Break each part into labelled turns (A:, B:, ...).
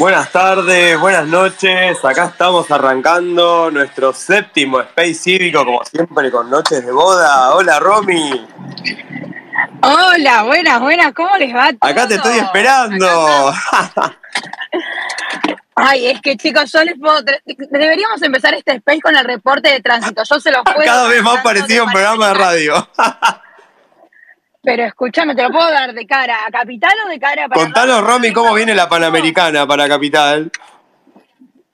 A: Buenas tardes, buenas noches. Acá estamos arrancando nuestro séptimo Space Cívico, como siempre, con noches de boda. Hola, Romy.
B: Hola, buenas, buenas. ¿Cómo les va?
A: Acá te estoy esperando.
B: Ay, es que chicos, yo les puedo. Deberíamos empezar este space con el reporte de tránsito. Yo se los puedo.
A: Cada vez más parecido a un programa de radio.
B: Pero escúchame, ¿te lo puedo dar de cara a Capital o de cara
A: para. Contanos, Romy, cómo viene la Panamericana para Capital.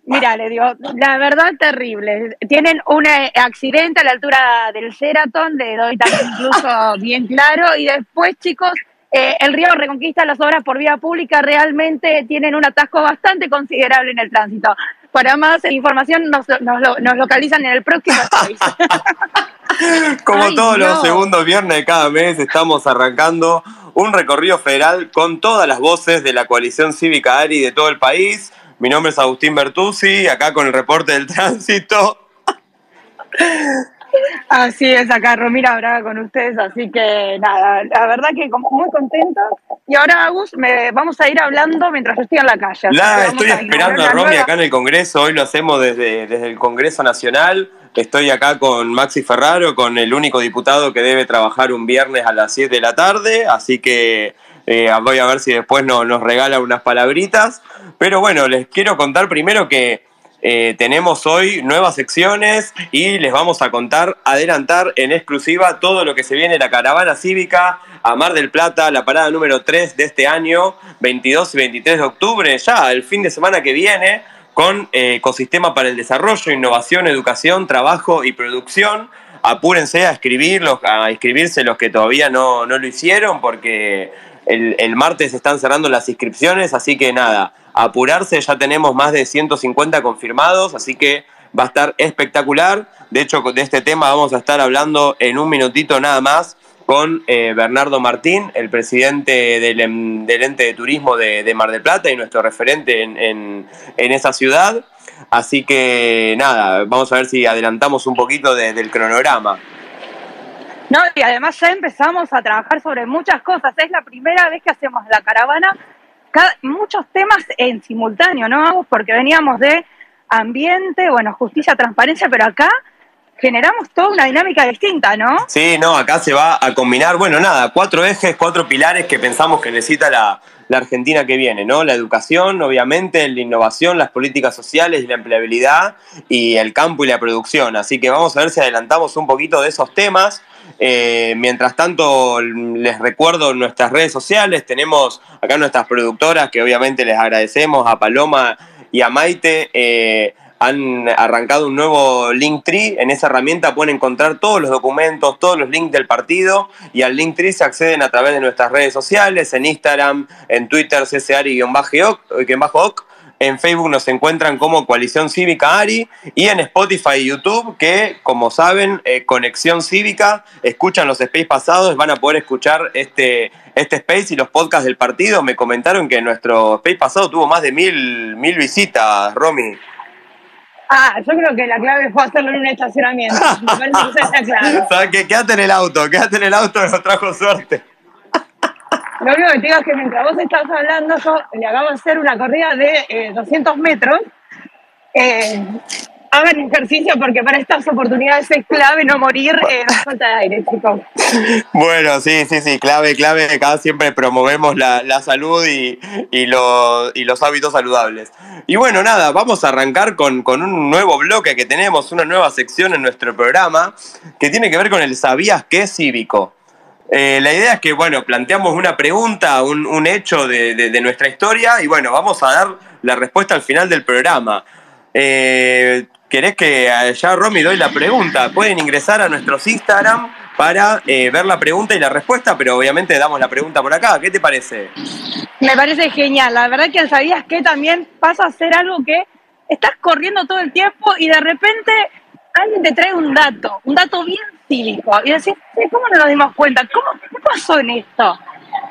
B: Mira, le digo, la verdad terrible. Tienen un accidente a la altura del Sheraton, de doy también incluso bien claro. Y después, chicos, eh, el río Reconquista las obras por vía pública realmente tienen un atasco bastante considerable en el tránsito. Para más información nos, nos, localizan en el próximo país.
A: Como todos los segundos viernes de cada mes, estamos arrancando un recorrido federal con todas las voces de la coalición cívica ARI de todo el país. Mi nombre es Agustín Bertuzzi, acá con el reporte del tránsito.
B: Así es, acá Romina Braga con ustedes, así que nada, la verdad que muy contenta. Y ahora, Agus, me, vamos a ir hablando mientras yo estoy en la calle.
A: La estoy esperando a Romy acá en el Congreso, hoy lo hacemos desde, desde el Congreso Nacional. Estoy acá con Maxi Ferraro, con el único diputado que debe trabajar un viernes a las 7 de la tarde, así que eh, voy a ver si después nos regala unas palabritas. Pero bueno, les quiero contar primero que eh, tenemos hoy nuevas secciones y les vamos a contar, adelantar en exclusiva todo lo que se viene la caravana cívica a Mar del Plata, la parada número 3 de este año, 22 y 23 de octubre, ya el fin de semana que viene con eh, Ecosistema para el Desarrollo, Innovación, Educación, Trabajo y Producción. Apúrense a escribirlos, a inscribirse los que todavía no, lo hicieron, porque el, el, martes están cerrando las inscripciones, así que nada, apurarse, ya tenemos más de 150 confirmados, así que va a estar espectacular. De hecho, de este tema vamos a estar hablando en un minutito nada más con eh, Bernardo Martín, el presidente del, em, ente de turismo de, Mar del Plata y nuestro referente en, esa ciudad. Así que nada, vamos a ver si adelantamos un poquito del cronograma.
B: No, y además ya empezamos a trabajar sobre muchas cosas. Es la primera vez que hacemos la caravana, muchos temas en simultáneo, ¿no? Porque veníamos de ambiente, bueno, justicia, transparencia, pero acá generamos toda una dinámica distinta, ¿no?
A: Sí, no, acá se va a combinar, bueno, nada, cuatro ejes, cuatro pilares que pensamos que necesita la, Argentina que viene, ¿no? La educación, obviamente, la innovación, las políticas sociales y la empleabilidad y el campo y la producción. Así que vamos a ver si adelantamos un poquito de esos temas. Eh, mientras tanto, les recuerdo nuestras redes sociales, tenemos acá nuestras productoras que obviamente les agradecemos a Paloma y a Maite. Eh, han arrancado un nuevo Linktree. En esa herramienta pueden encontrar todos los documentos, todos los links del partido y al Linktree se acceden a través de nuestras redes sociales, en Instagram, en Twitter, ccari-oc, en Facebook nos encuentran como Coalición Cívica Ari y en Spotify y YouTube, que como saben, eh, Conexión Cívica, escuchan los space pasados, van a poder escuchar este, este space y los podcasts del partido. Me comentaron que nuestro space pasado tuvo más de mil, mil visitas, Romy.
B: Ah, yo creo que la clave fue hacerlo en un estacionamiento. Me parece que está claro.
A: ¿Sabes qué? Quédate en el auto, quédate en el auto, nos trajo suerte.
B: Lo único que te digo es que mientras vos estás hablando, yo le acabo de hacer una corrida de 200 eh, metros. Eh, hagan ejercicio porque para estas oportunidades es clave no morir en falta de aire, chicos.
A: Bueno, sí, sí, sí, clave, clave. Acá siempre promovemos la, salud y, los hábitos saludables. Y bueno, nada, vamos a arrancar con, un nuevo bloque que tenemos, una nueva sección en nuestro programa que tiene que ver con el ¿Sabías qué cívico? Eh, la idea es que, bueno, planteamos una pregunta, un, hecho de, nuestra historia y, bueno, vamos a dar la respuesta al final del programa. Eh, ¿Querés que ya Romy doy la pregunta? Pueden ingresar a nuestros Instagram para eh, ver la pregunta y la respuesta, pero obviamente damos la pregunta por acá. ¿Qué te parece?
B: Me parece genial. La verdad que sabías que también pasa a ser algo que estás corriendo todo el tiempo y de repente alguien te trae un dato, un dato bien cívico, y decís, ¿cómo no nos dimos cuenta? ¿Cómo, ¿Qué pasó en esto?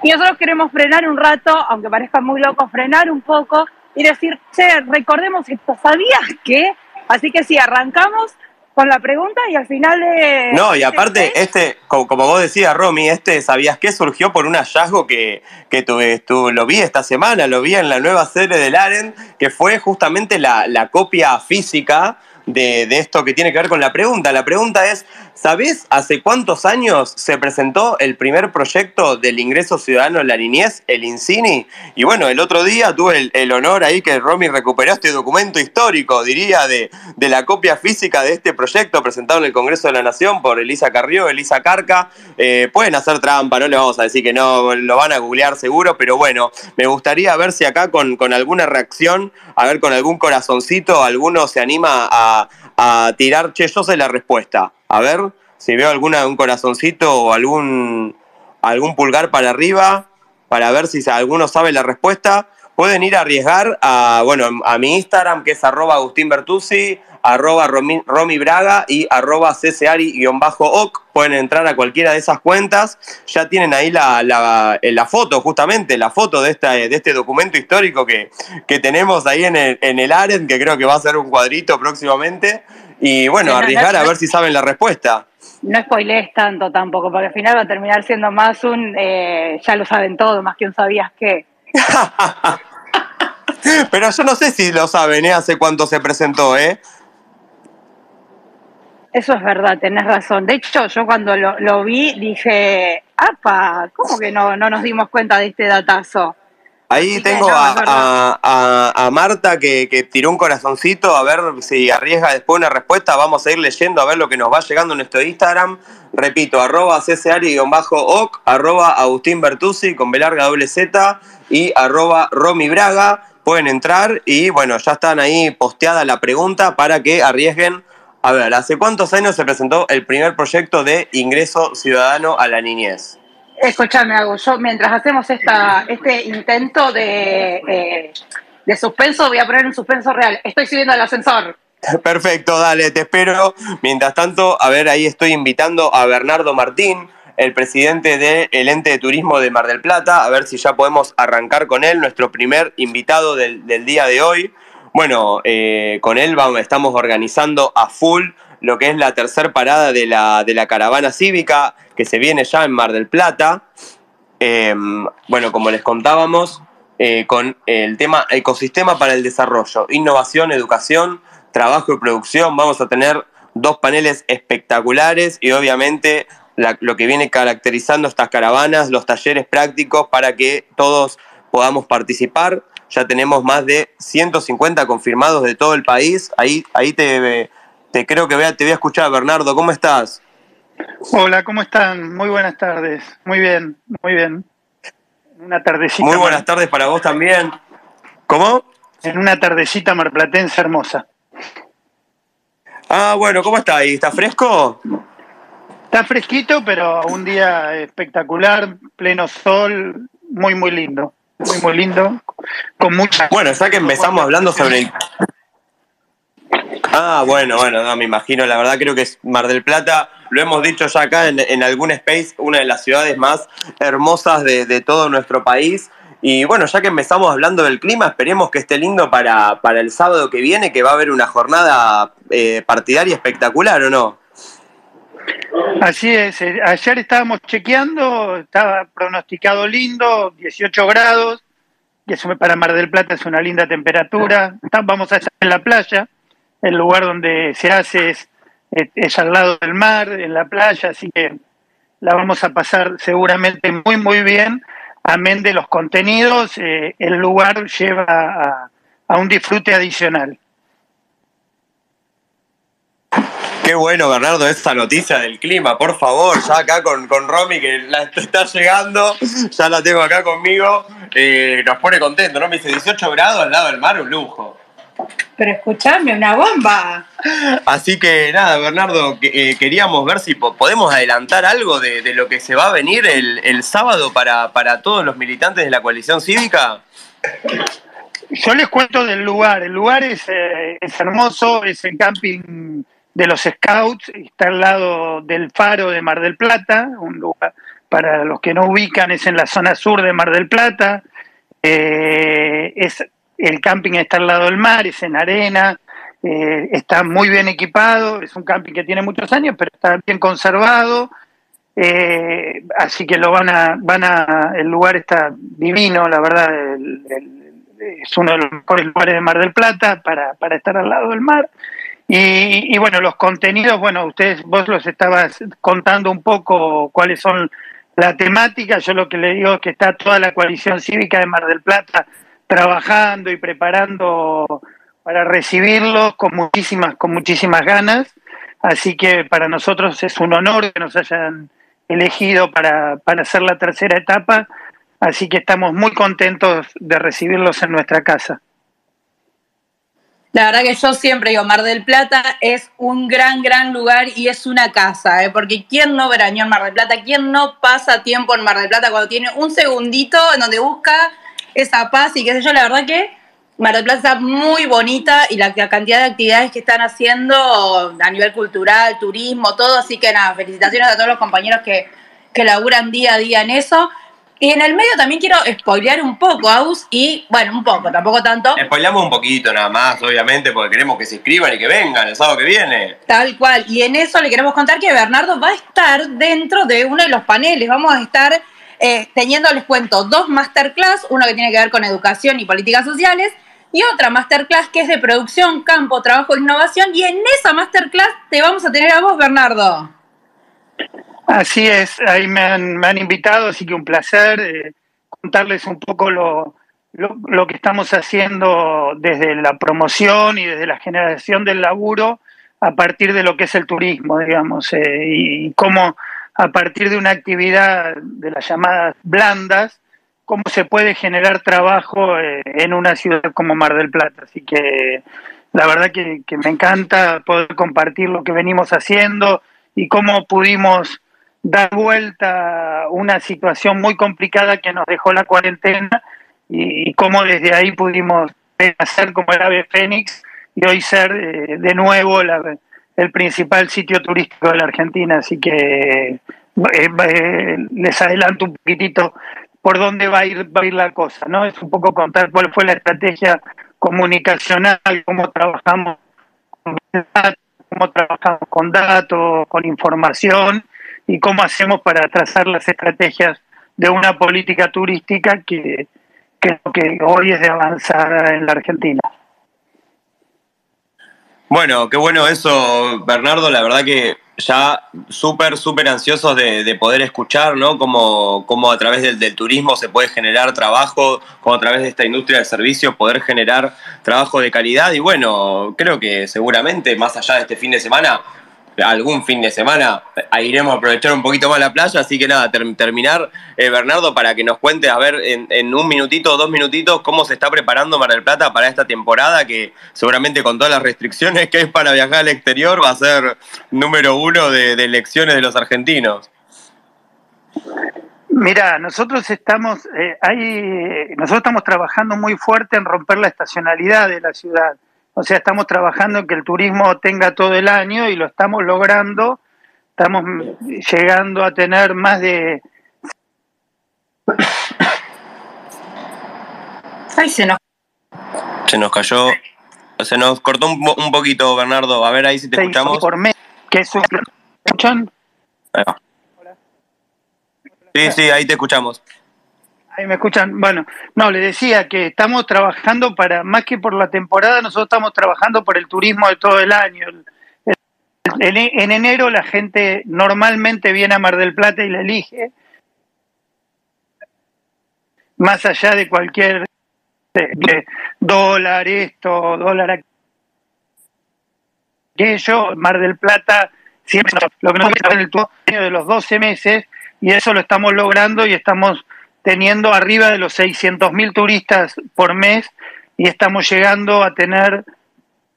B: Y nosotros queremos frenar un rato, aunque parezca muy loco, frenar un poco y decir, che, recordemos esto, ¿sabías que? Así que si arrancamos
C: con la pregunta y al final de...
A: No, y aparte, este, como, vos decías, Romy, este, ¿sabías qué? Surgió por un hallazgo que, que tuve, tú, lo vi esta semana, lo vi en la nueva serie del Aren, que fue justamente la, la copia física de, de, esto que tiene que ver con la pregunta. La pregunta es, ¿sabés hace cuántos años se presentó el primer proyecto del ingreso ciudadano en la niñez, el INCINI? Y bueno, el otro día tuve el, honor ahí que Romy recuperó este documento histórico, diría, de, de, la copia física de este proyecto presentado en el Congreso de la Nación por Elisa Carrió, Elisa Carca. Eh, pueden hacer trampa, no le vamos a decir que no, lo van a googlear seguro, pero bueno, me gustaría ver si acá con, con alguna reacción, a ver con algún corazoncito, alguno se anima a, a tirar, che, yo la respuesta. A ver si veo alguna, un corazoncito o algún, algún pulgar para arriba para ver si alguno sabe la respuesta. Pueden ir a arriesgar a, bueno, a mi Instagram, que es arroba Agustín arroba Romy Braga y arroba cseari-oc. Pueden entrar a cualquiera de esas cuentas. Ya tienen ahí la, la, la foto, justamente, la foto de, esta, de este documento histórico que, que tenemos ahí en el, en el AREN, que creo que va a ser un cuadrito próximamente. Y bueno, arriesgar a ver si saben la respuesta.
C: No spoilees tanto tampoco, porque al final va a terminar siendo más un eh, ya lo saben todo, más que un sabías qué.
A: Pero yo no sé si lo saben, ¿eh? Hace cuánto se presentó, ¿eh?
C: Eso es verdad, tenés razón. De hecho, yo cuando lo, vi dije, ¡apa! ¿Cómo que no, no nos dimos cuenta de este datazo?
A: Ahí tengo a, Marta que, tiró un corazoncito a ver si arriesga después una respuesta. Vamos a ir leyendo a ver lo que nos va llegando en nuestro Instagram. Repito, arroba ccari-oc, arroba Agustín Bertuzzi con B larga doble Z y arroba Romy Braga. Pueden entrar y bueno, ya están ahí posteada la pregunta para que arriesguen. A ver, ¿hace cuántos años se presentó el primer proyecto de ingreso ciudadano a la niñez?
C: Escúchame, Hago, yo mientras hacemos esta, este intento de, eh, de suspenso, voy a poner un suspenso real. Estoy subiendo al ascensor.
A: Perfecto, dale, te espero. Mientras tanto, a ver, ahí estoy invitando a Bernardo Martín, el presidente del ente de turismo de Mar del Plata, a ver si ya podemos arrancar con él, nuestro primer invitado del, día de hoy. Bueno, eh, con él vamos, estamos organizando a full lo que es la tercera parada de la, de la caravana cívica que se viene ya en Mar del Plata. Em, bueno, como les contábamos, eh, con el tema ecosistema para el desarrollo, innovación, educación, trabajo y producción, vamos a tener dos paneles espectaculares y obviamente lo que viene caracterizando estas caravanas, los talleres prácticos para que todos podamos participar. Ya tenemos más de 150 confirmados de todo el país. Ahí, ahí te, te creo que te voy a escuchar, Bernardo. ¿Cómo estás?
D: Hola, ¿cómo están? Muy buenas tardes. Muy bien, muy bien.
A: Una tardecita. Muy buenas tardes para vos también. ¿Cómo?
D: En una tardecita marplatense hermosa.
A: Ah, bueno, ¿cómo está ahí? ¿Está fresco?
D: Está fresquito, pero un día espectacular, pleno sol, muy, muy lindo. Muy, muy lindo. Con mucha.
A: Bueno, ya que empezamos hablando sobre Ah, bueno, bueno, no, me imagino, la verdad creo que es Mar del Plata, lo hemos dicho ya acá en, algún space, una de las ciudades más hermosas de, todo nuestro país. Y bueno, ya que empezamos hablando del clima, esperemos que esté lindo para, para el sábado que viene, que va a haber una jornada eh, partidaria espectacular, ¿o no?
D: Así es, eh, ayer estábamos chequeando, estaba pronosticado lindo, 18 grados, y eso para Mar del Plata es una linda temperatura. Vamos a estar en la playa, el lugar donde se hace es, al lado del mar, en la playa, así que la vamos a pasar seguramente muy, muy bien. Amén de los contenidos, eh, el lugar lleva a, un disfrute adicional.
A: Qué bueno, Bernardo, esta noticia del clima, por favor, ya acá con, con Romy, que la está llegando, ya la tengo acá conmigo, eh, nos pone contento, ¿no? Me dice 18 grados al lado del mar, un lujo.
C: Pero escuchame, una bomba.
A: Así que nada, Bernardo, eh, queríamos ver si podemos adelantar algo de, lo que se va a venir el, sábado para, todos los militantes de la coalición cívica.
D: Yo les cuento del lugar. El lugar es, eh, es hermoso, es el camping de los Scouts, está al lado del faro de Mar del Plata, un lugar, para los que no ubican, es en la zona sur de Mar del Plata. Eh, es el camping está al lado del mar, es en arena, eh, está muy bien equipado, es un camping que tiene muchos años, pero está bien conservado, eh, así que lo van a, van a, el lugar está divino, la verdad, es uno de los mejores lugares de Mar del Plata para, para estar al lado del mar. Y, y, bueno, los contenidos, bueno, ustedes, vos los estabas contando un poco cuáles son la temática. Yo lo que le digo es que está toda la coalición cívica de Mar del Plata trabajando y preparando para recibirlos con muchísimas, con muchísimas ganas. Así que para nosotros es un honor que nos hayan elegido para, para hacer la tercera etapa. Así que estamos muy contentos de recibirlos en nuestra casa.
B: La verdad que yo siempre digo, Mar del Plata es un gran, gran lugar y es una casa, ¿eh? porque ¿quién no verañó en Mar del Plata? ¿Quién no pasa tiempo en Mar del Plata cuando tiene un segundito en donde busca esa paz y qué sé yo? La verdad que Mar del está muy bonita y la, cantidad de actividades que están haciendo a nivel cultural, turismo, todo. Así que nada, felicitaciones a todos los compañeros que, que laburan día a día en eso. Y en el medio también quiero spoilear un poco, Aus, y bueno, un poco, tampoco tanto.
A: Spoileamos un poquito nada más, obviamente, porque queremos que se inscriban y que vengan el sábado que viene.
B: Tal cual, y en eso le queremos contar que Bernardo va a estar dentro de uno de los paneles. Vamos a estar eh, teniendo, les cuento, dos masterclass, uno que tiene que ver con educación y políticas sociales, y otra masterclass que es de producción, campo, trabajo e innovación. Y en esa masterclass te vamos a tener a vos, Bernardo.
D: Así es, ahí me han, me han invitado, así que un placer eh, contarles un poco lo, lo, que estamos haciendo desde la promoción y desde la generación del laburo a partir de lo que es el turismo, digamos, eh, y cómo a partir de una actividad de las llamadas blandas, cómo se puede generar trabajo eh, en una ciudad como Mar del Plata. Así que la verdad que, me encanta poder compartir lo que venimos haciendo y cómo pudimos dar vuelta una situación muy complicada que nos dejó la cuarentena y, cómo desde ahí pudimos hacer como el ave fénix y hoy ser eh, de nuevo el principal sitio turístico de la Argentina. Así que eh, les adelanto un poquitito por dónde va a ir, va a ir la cosa, ¿no? Es un poco contar cuál fue la estrategia comunicacional, cómo trabajamos con datos, cómo trabajamos con datos, con información y cómo hacemos para trazar las estrategias de una política turística que, que hoy es de avanzar en la Argentina.
A: Bueno, qué bueno eso, Bernardo. La verdad que ya súper, súper ansiosos de, poder escuchar, ¿no? Cómo, a través del, turismo se puede generar trabajo, cómo a través de esta industria del servicio poder generar trabajo de calidad. Y bueno, creo que seguramente más allá de este fin de semana algún fin de semana iremos a aprovechar un poquito más la playa, así que nada, terminar, eh, Bernardo, para que nos cuente, a ver, en, un minutito dos minutitos, cómo se está preparando Mar del Plata para esta temporada, que seguramente con todas las restricciones que es para viajar al exterior, va a ser número uno de, elecciones de los argentinos.
D: Mira, nosotros estamos, eh, nosotros estamos trabajando muy fuerte en romper la estacionalidad de la ciudad. O sea, estamos trabajando en que el turismo tenga todo el año y lo estamos logrando. Estamos llegando a tener más de...
B: Ay, se nos...
A: Se nos cayó... Se nos cortó un, un poquito, Bernardo. A ver ahí si te escuchamos.
D: Por mes, que es ¿Escuchan?
A: Sí, sí, ahí te escuchamos.
D: Ahí me escuchan. Bueno, no, le decía que estamos trabajando para, más que por la temporada, nosotros estamos trabajando por el turismo de todo el año. En enero la gente normalmente viene a Mar del Plata y la elige, más allá de cualquier dólar esto, dólar aquello, Mar del Plata siempre lo que nos en el año de los 12 meses y eso lo estamos logrando y estamos teniendo arriba de los 600.000 turistas por mes y estamos llegando a tener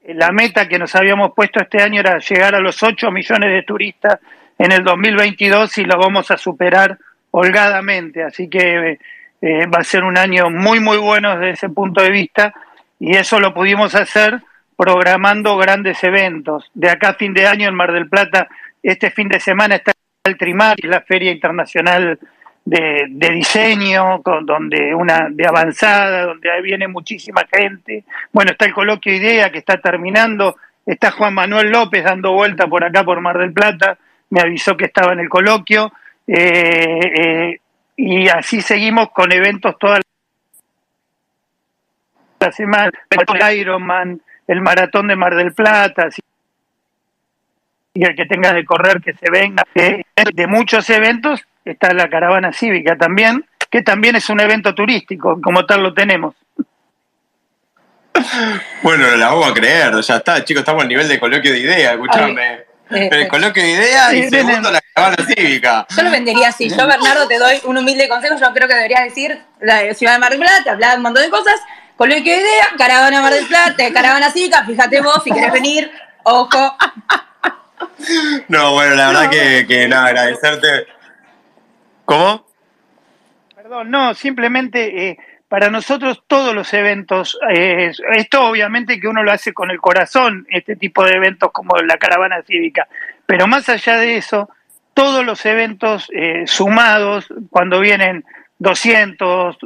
D: la meta que nos habíamos puesto este año era llegar a los 8 millones de turistas en el 2022 y lo vamos a superar holgadamente. Así que eh, va a ser un año muy, muy bueno desde ese punto de vista y eso lo pudimos hacer programando grandes eventos. De acá fin de año en Mar del Plata, este fin de semana está el Trimar, la Feria Internacional de, diseño, con, donde una de avanzada, donde viene muchísima gente. Bueno, está el coloquio IDEA que está terminando, está Juan Manuel López dando vuelta por acá por Mar del Plata, me avisó que estaba en el coloquio, eh, eh, y así seguimos con eventos toda la semana, Ironman, el maratón de Mar del Plata, y el que tenga de correr que se venga. de muchos eventos está la caravana cívica también, que también es un evento turístico, como tal lo tenemos.
A: Bueno, la vamos a creer, ya está, chicos, estamos al nivel de coloquio de ideas, escúchame. Eh, el coloquio de ideas y segundo la caravana cívica.
B: Yo lo vendería así. Yo, Bernardo, te doy un humilde consejo. Yo creo que deberías decir la ciudad de Mar del Plata, hablar un montón de cosas. Coloquio de ideas, caravana Mar del Plata, caravana cívica. Fíjate vos si querés venir. Ojo.
A: No, bueno, la verdad que, que nada, agradecerte ¿Cómo?
D: Perdón, no, simplemente eh, para nosotros todos los eventos, eh, esto obviamente que uno lo hace con el corazón, este tipo de eventos como la caravana cívica, pero más allá de eso, todos los eventos eh, sumados, cuando vienen 200,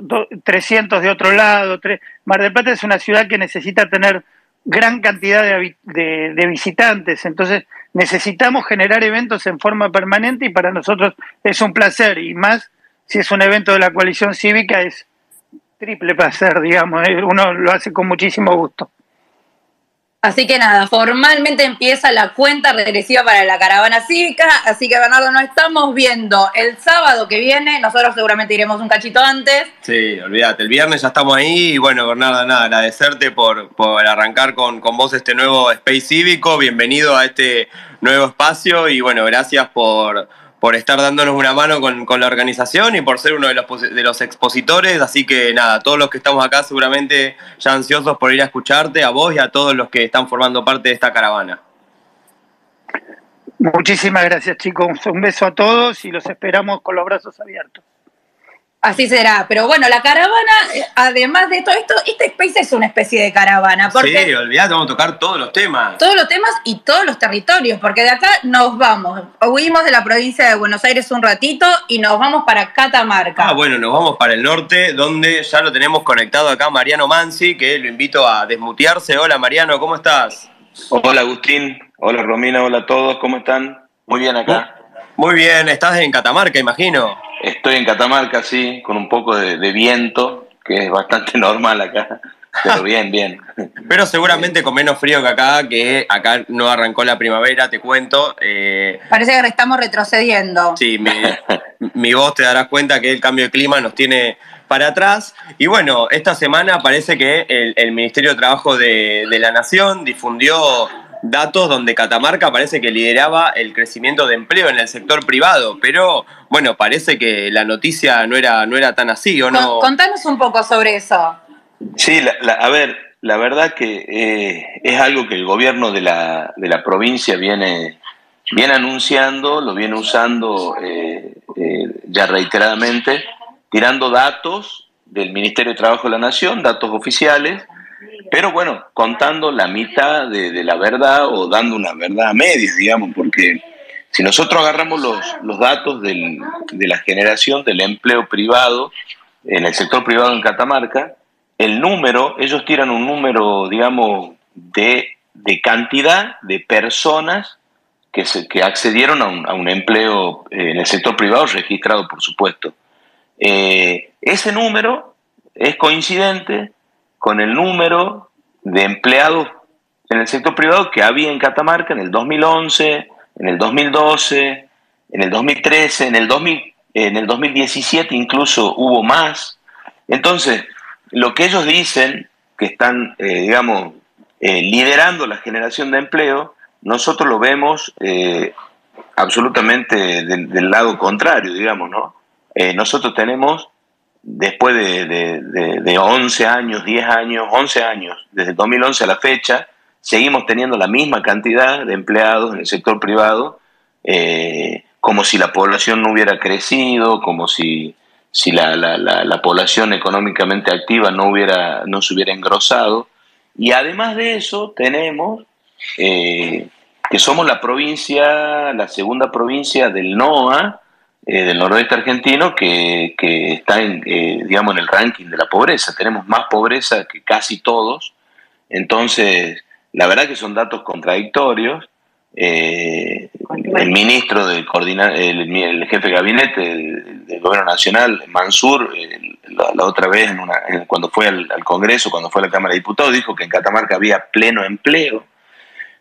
D: 300 de otro lado, Mar del Plata es una ciudad que necesita tener gran cantidad de, visitantes, entonces necesitamos generar eventos en forma permanente y para nosotros es un placer y más si es un evento de la coalición cívica es triple placer, digamos, eh, uno lo hace con muchísimo gusto.
B: Así que nada, formalmente empieza la cuenta regresiva para la caravana cívica, así que Bernardo, nos estamos viendo el sábado que viene, nosotros seguramente iremos un cachito antes.
A: Sí, olvídate, el viernes ya estamos ahí y bueno, Bernardo, nada, agradecerte por, por arrancar con, con vos este nuevo Space Cívico, bienvenido a este nuevo espacio y bueno, gracias por por estar dándonos una mano con, la organización y por ser uno de los, de los expositores. Así que nada, todos los que estamos acá seguramente ya ansiosos por ir a escucharte, a vos y a todos los que están formando parte de esta caravana.
D: Muchísimas gracias chicos, un beso a todos y los esperamos con los brazos abiertos.
B: Así será, pero bueno, la caravana, eh, además de todo esto, este space es una especie de caravana. Porque
A: sí, olvidate, vamos a tocar todos los temas.
B: Todos los temas y todos los territorios, porque de acá nos vamos. Huimos de la provincia de Buenos Aires un ratito y nos vamos para Catamarca.
A: Ah, bueno, nos vamos para el norte, donde ya lo tenemos conectado acá Mariano Mansi, que lo invito a desmutearse. Hola Mariano, ¿cómo estás?
E: Hola Agustín, hola Romina, hola a todos, ¿cómo están? Muy bien acá.
A: Muy bien, estás en Catamarca, imagino.
E: Estoy en Catamarca, sí, con un poco de, viento, que es bastante normal acá. Pero bien, bien.
A: Pero seguramente con menos frío que acá, que acá no arrancó la primavera, te cuento.
B: Eh, Parece que estamos retrocediendo.
A: Sí, mi, voz te darás cuenta que el cambio de clima nos tiene para atrás. Y bueno, esta semana parece que el, Ministerio de Trabajo de, de, la Nación difundió datos donde Catamarca parece que lideraba el crecimiento de empleo en el sector privado, pero bueno, parece que la noticia no era, no era tan así, ¿o no?
B: Contanos un poco sobre eso.
E: Sí, a ver, la verdad que eh, es algo que el gobierno de la, de la provincia viene, viene anunciando, lo viene usando eh, eh, ya reiteradamente, tirando datos del Ministerio de Trabajo de la Nación, datos oficiales, pero bueno, contando la mitad de, la verdad o dando una verdad a medias, digamos, porque si nosotros agarramos los, datos de la generación del empleo privado en el sector privado en Catamarca, el número, ellos tiran un número, digamos, de, cantidad de personas que, se, que accedieron a un, empleo eh, en el sector privado registrado, por supuesto. Eh, ese número es coincidente con el número de empleados en el sector privado que había en Catamarca en el 2011, en el 2012, en el 2013, en el, 2000, en el 2017 incluso hubo más. Entonces, lo que ellos dicen, que están, eh, digamos, eh, liderando la generación de empleo, nosotros lo vemos eh, absolutamente del, del, lado contrario, digamos, ¿no? nosotros tenemos después de, de, 11 años, 10 años, 11 años, desde 2011 a la fecha, seguimos teniendo la misma cantidad de empleados en el sector privado, eh, como si la población no hubiera crecido, como si, si la, la, la, población económicamente activa no, hubiera, no se hubiera engrosado. Y además de eso, tenemos eh, que somos la provincia, la segunda provincia del NOA, eh, del noroeste argentino que, está en, eh, digamos, en el ranking de la pobreza. Tenemos más pobreza que casi todos. Entonces, la verdad que son datos contradictorios. Eh, el ministro del el, jefe de gabinete del, gobierno nacional, Mansur, la, otra vez cuando fue al, al, Congreso, cuando fue a la Cámara de Diputados, dijo que en Catamarca había pleno empleo.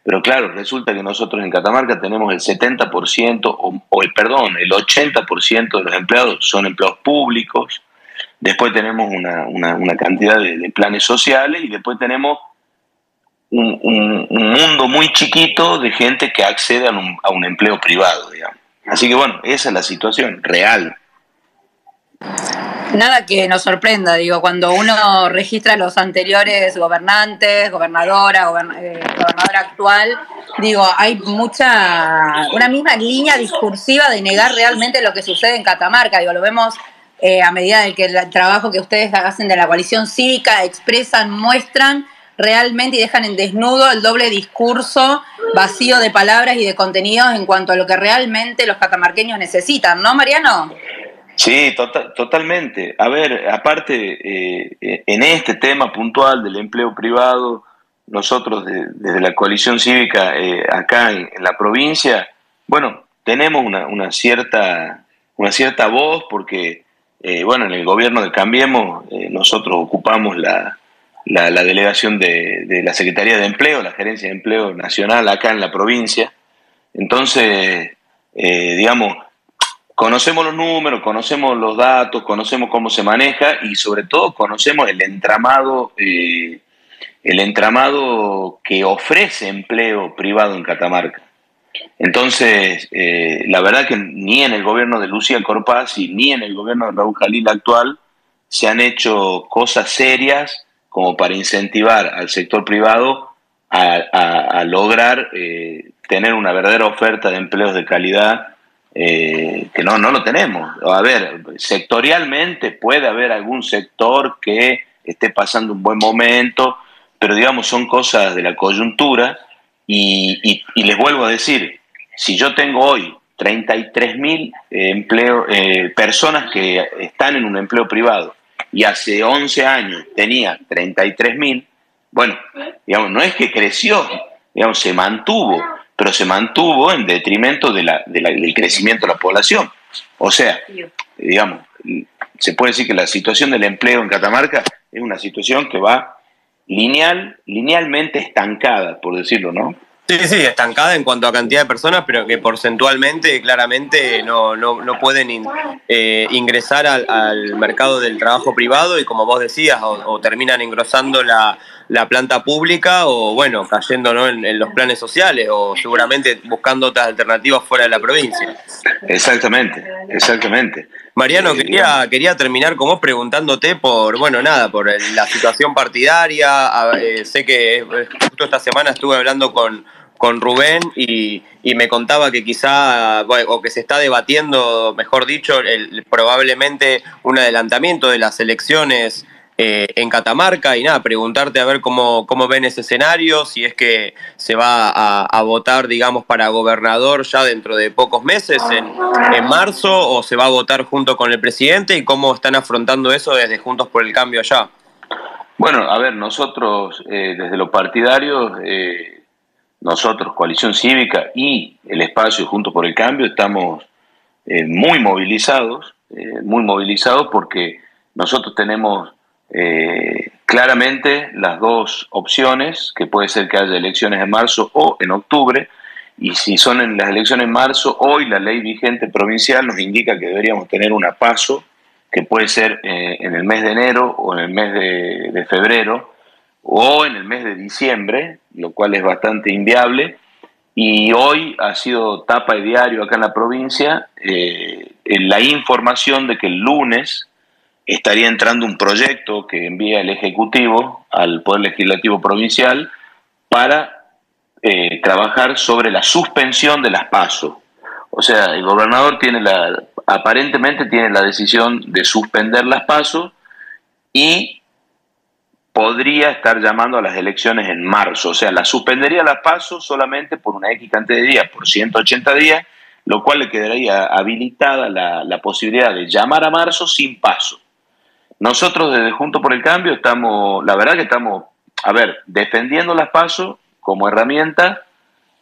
E: Pero claro, resulta que nosotros en Catamarca tenemos el 70% o, el perdón, el 80% de los empleados son empleados públicos. Después tenemos una, cantidad de, planes sociales y después tenemos un, mundo muy chiquito de gente que accede a un, a un empleo privado, digamos. Así que bueno, esa es la situación real.
B: Nada que nos sorprenda, digo, cuando uno registra los anteriores gobernantes, gobernadora, eh, gobernadora actual, digo, hay mucha, una misma línea discursiva de negar realmente lo que sucede en Catamarca, digo, lo vemos eh, a medida del que el trabajo que ustedes hacen de la coalición cívica, expresan, muestran realmente y dejan en desnudo el doble discurso vacío de palabras y de contenidos en cuanto a lo que realmente los catamarqueños necesitan, ¿no, Mariano?
E: Sí, tota-, totalmente. A ver, aparte, eh, eh, en este tema puntual del empleo privado, nosotros desde la coalición cívica eh, acá en, la provincia, bueno, tenemos una, cierta, una cierta voz porque, bueno, en el gobierno de Cambiemos nosotros ocupamos la, la, delegación de, de, la Secretaría de Empleo, la Gerencia de Empleo Nacional acá en la provincia. Entonces, digamos, conocemos los números, conocemos los datos, conocemos cómo se maneja y sobre todo conocemos el entramado, eh, el entramado que ofrece empleo privado en Catamarca. Entonces, eh, la verdad que ni en el gobierno de Lucía Corpazzi ni en el gobierno de Raúl Jalil actual se han hecho cosas serias como para incentivar al sector privado a, lograr eh, tener una verdadera oferta de empleos de calidad eh, que no, no lo tenemos. A ver, sectorialmente puede haber algún sector que esté pasando un buen momento, pero digamos son cosas de la coyuntura y, les vuelvo a decir, si yo tengo hoy 33 mil eh, eh, personas que están en un empleo privado y hace 11 años tenía 33 mil, bueno, digamos, no es que creció, digamos, se mantuvo pero se mantuvo en detrimento de del crecimiento de la población. O sea, digamos, se puede decir que la situación del empleo en Catamarca es una situación que va lineal, linealmente estancada, por decirlo, ¿no?
A: Sí, sí, estancada en cuanto a cantidad de personas, pero que porcentualmente claramente no, no, pueden eh, ingresar al, mercado del trabajo privado y como vos decías, o terminan engrosando la, la planta pública o, bueno, cayendo ¿no? en, los planes sociales o seguramente buscando otras alternativas fuera de la provincia.
E: Exactamente, exactamente.
A: Mariano, eh, quería, quería terminar con vos preguntándote por, bueno, nada, por la situación partidaria. Eh, sé que eh, justo esta semana estuve hablando con, con Rubén y, y, me contaba que quizá, o que se está debatiendo, mejor dicho, el, probablemente un adelantamiento de las elecciones eh, en Catamarca y nada, preguntarte a ver cómo, cómo ven ese escenario, si es que se va a, votar, digamos, para gobernador ya dentro de pocos meses, en, marzo, o se va a votar junto con el presidente y cómo están afrontando eso desde Juntos por el Cambio allá.
E: Bueno, a ver, nosotros eh, desde los partidarios, eh, nosotros, Coalición Cívica y el espacio Juntos por el Cambio, estamos muy movilizados, muy movilizados porque nosotros tenemos eh, claramente las dos opciones, que puede ser que haya elecciones en marzo o en octubre, y si son en las elecciones en marzo, hoy la ley vigente provincial nos indica que deberíamos tener una paso, que puede ser eh, en el mes de enero o en el mes de, febrero o en el mes de diciembre, lo cual es bastante inviable. Y hoy ha sido tapa de diario acá en la provincia eh, la información de que el lunes estaría entrando un proyecto que envía el Ejecutivo al Poder Legislativo Provincial para eh, trabajar sobre la suspensión de las pasos. O sea, el gobernador tiene la, aparentemente tiene la decisión de suspender las pasos y podría estar llamando a las elecciones en marzo. O sea, la suspendería las pasos solamente por una X cantidad de días, por 180 días, lo cual le quedaría habilitada la, la posibilidad de llamar a marzo sin paso. Nosotros desde Junto por el Cambio estamos, la verdad que estamos, a ver, defendiendo las pasos como herramienta,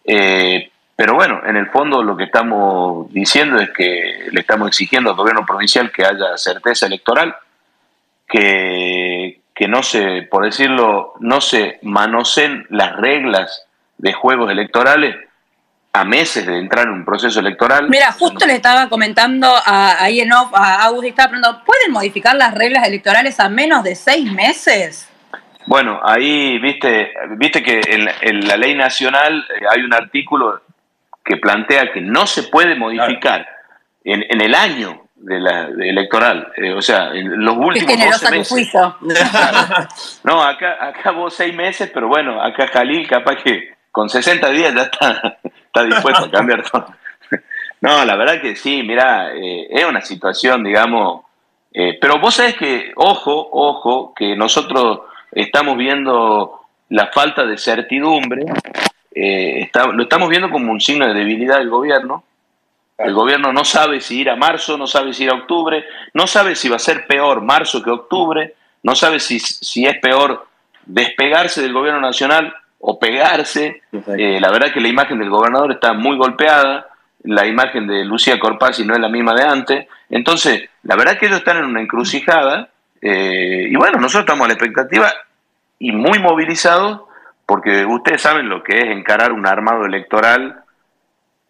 E: eh, pero bueno, en el fondo lo que estamos diciendo es que le estamos exigiendo al gobierno provincial que haya certeza electoral, que, que no se, por decirlo, no se manoseen las reglas de juegos electorales a meses de entrar en un proceso electoral.
B: Mira, justo le estaba comentando a, ahí en off, a August, estaba preguntando, ¿pueden modificar las reglas electorales a menos de seis meses?
E: Bueno, ahí viste, viste que en, la ley nacional eh, hay un artículo que plantea que no se puede modificar en, el año de la electoral, eh, o sea, en los últimos 12 meses. no, acá, acá vos seis meses, pero bueno, acá Jalil capaz que con 60 días ya está, está dispuesto a cambiar todo. No, la verdad que sí, mira, eh, es una situación, digamos, pero vos sabés que, ojo, ojo, que nosotros estamos viendo la falta de certidumbre, eh, lo estamos viendo como un signo de debilidad del gobierno. El gobierno no sabe si ir a marzo, no sabe si ir a octubre, no sabe si va a ser peor marzo que octubre, no sabe si, si es peor despegarse del gobierno nacional o pegarse. Eh, la verdad que la imagen del gobernador está muy golpeada, la imagen de Lucía Corpazzi no es la misma de antes. Entonces, la verdad que ellos están en una encrucijada eh, y bueno, nosotros estamos a la expectativa y muy movilizados porque ustedes saben lo que es encarar un armado electoral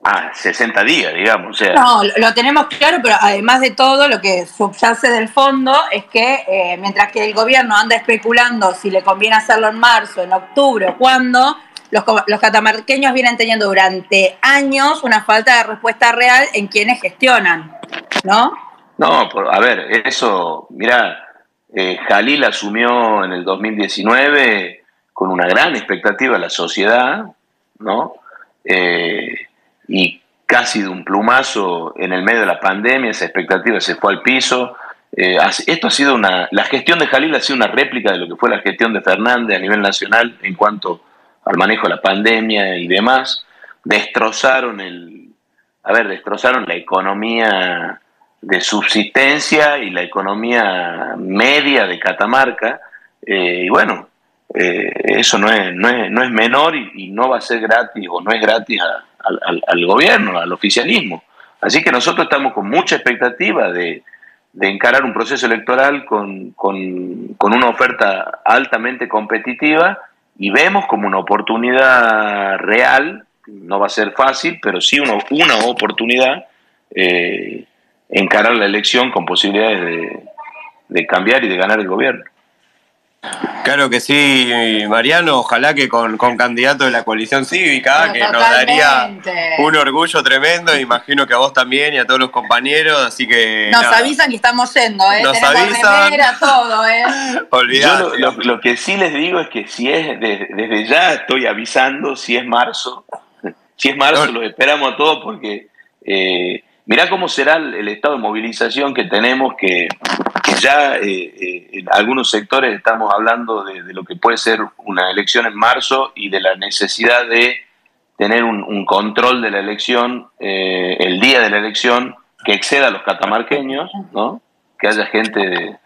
E: a 60 días, digamos. sea.
B: No, lo tenemos claro, pero además de todo, lo que subyace del fondo es que eh, mientras que el gobierno anda especulando si le conviene hacerlo en marzo, en octubre o cuándo, los, los catamarqueños vienen teniendo durante años una falta de respuesta real en quienes gestionan, ¿no?
E: No, a ver, eso, mira, eh, Jalil asumió en el 2019 con una gran expectativa de la sociedad, ¿no? Eh, y casi de un plumazo en el medio de la pandemia, esa expectativa se fue al piso. Eh, esto ha sido una, la gestión de Jalil ha sido una réplica de lo que fue la gestión de Fernández a nivel nacional en cuanto al manejo de la pandemia y demás. Destrozaron el, a ver, destrozaron la economía de subsistencia y la economía media de Catamarca. Eh, y bueno, eh, eso no es, no es, no es menor y, no va a ser gratis o no es gratis al, gobierno, al oficialismo. Así que nosotros estamos con mucha expectativa de, encarar un proceso electoral con, una oferta altamente competitiva y vemos como una oportunidad real, no va a ser fácil, pero sí una, una oportunidad eh, encarar la elección con posibilidades de, cambiar y de ganar el gobierno.
A: Claro que sí, Mariano. Ojalá que con, candidato de la coalición cívica, que nos daría un orgullo tremendo. Imagino que a vos también y a todos los compañeros. Así que.
B: Nos avisan que estamos yendo, ¿eh? Nos avisan. todo, ¿eh?
E: Yo lo, que sí les digo es que si es desde, ya estoy avisando, si es marzo, si es marzo, lo esperamos a todos porque. Eh, Mirá cómo será el, estado de movilización que tenemos, que, ya eh, eh, en algunos sectores estamos hablando de, lo que puede ser una elección en marzo y de la necesidad de tener un, control de la elección eh, el día de la elección que exceda a los catamarqueños, ¿no? que haya gente de,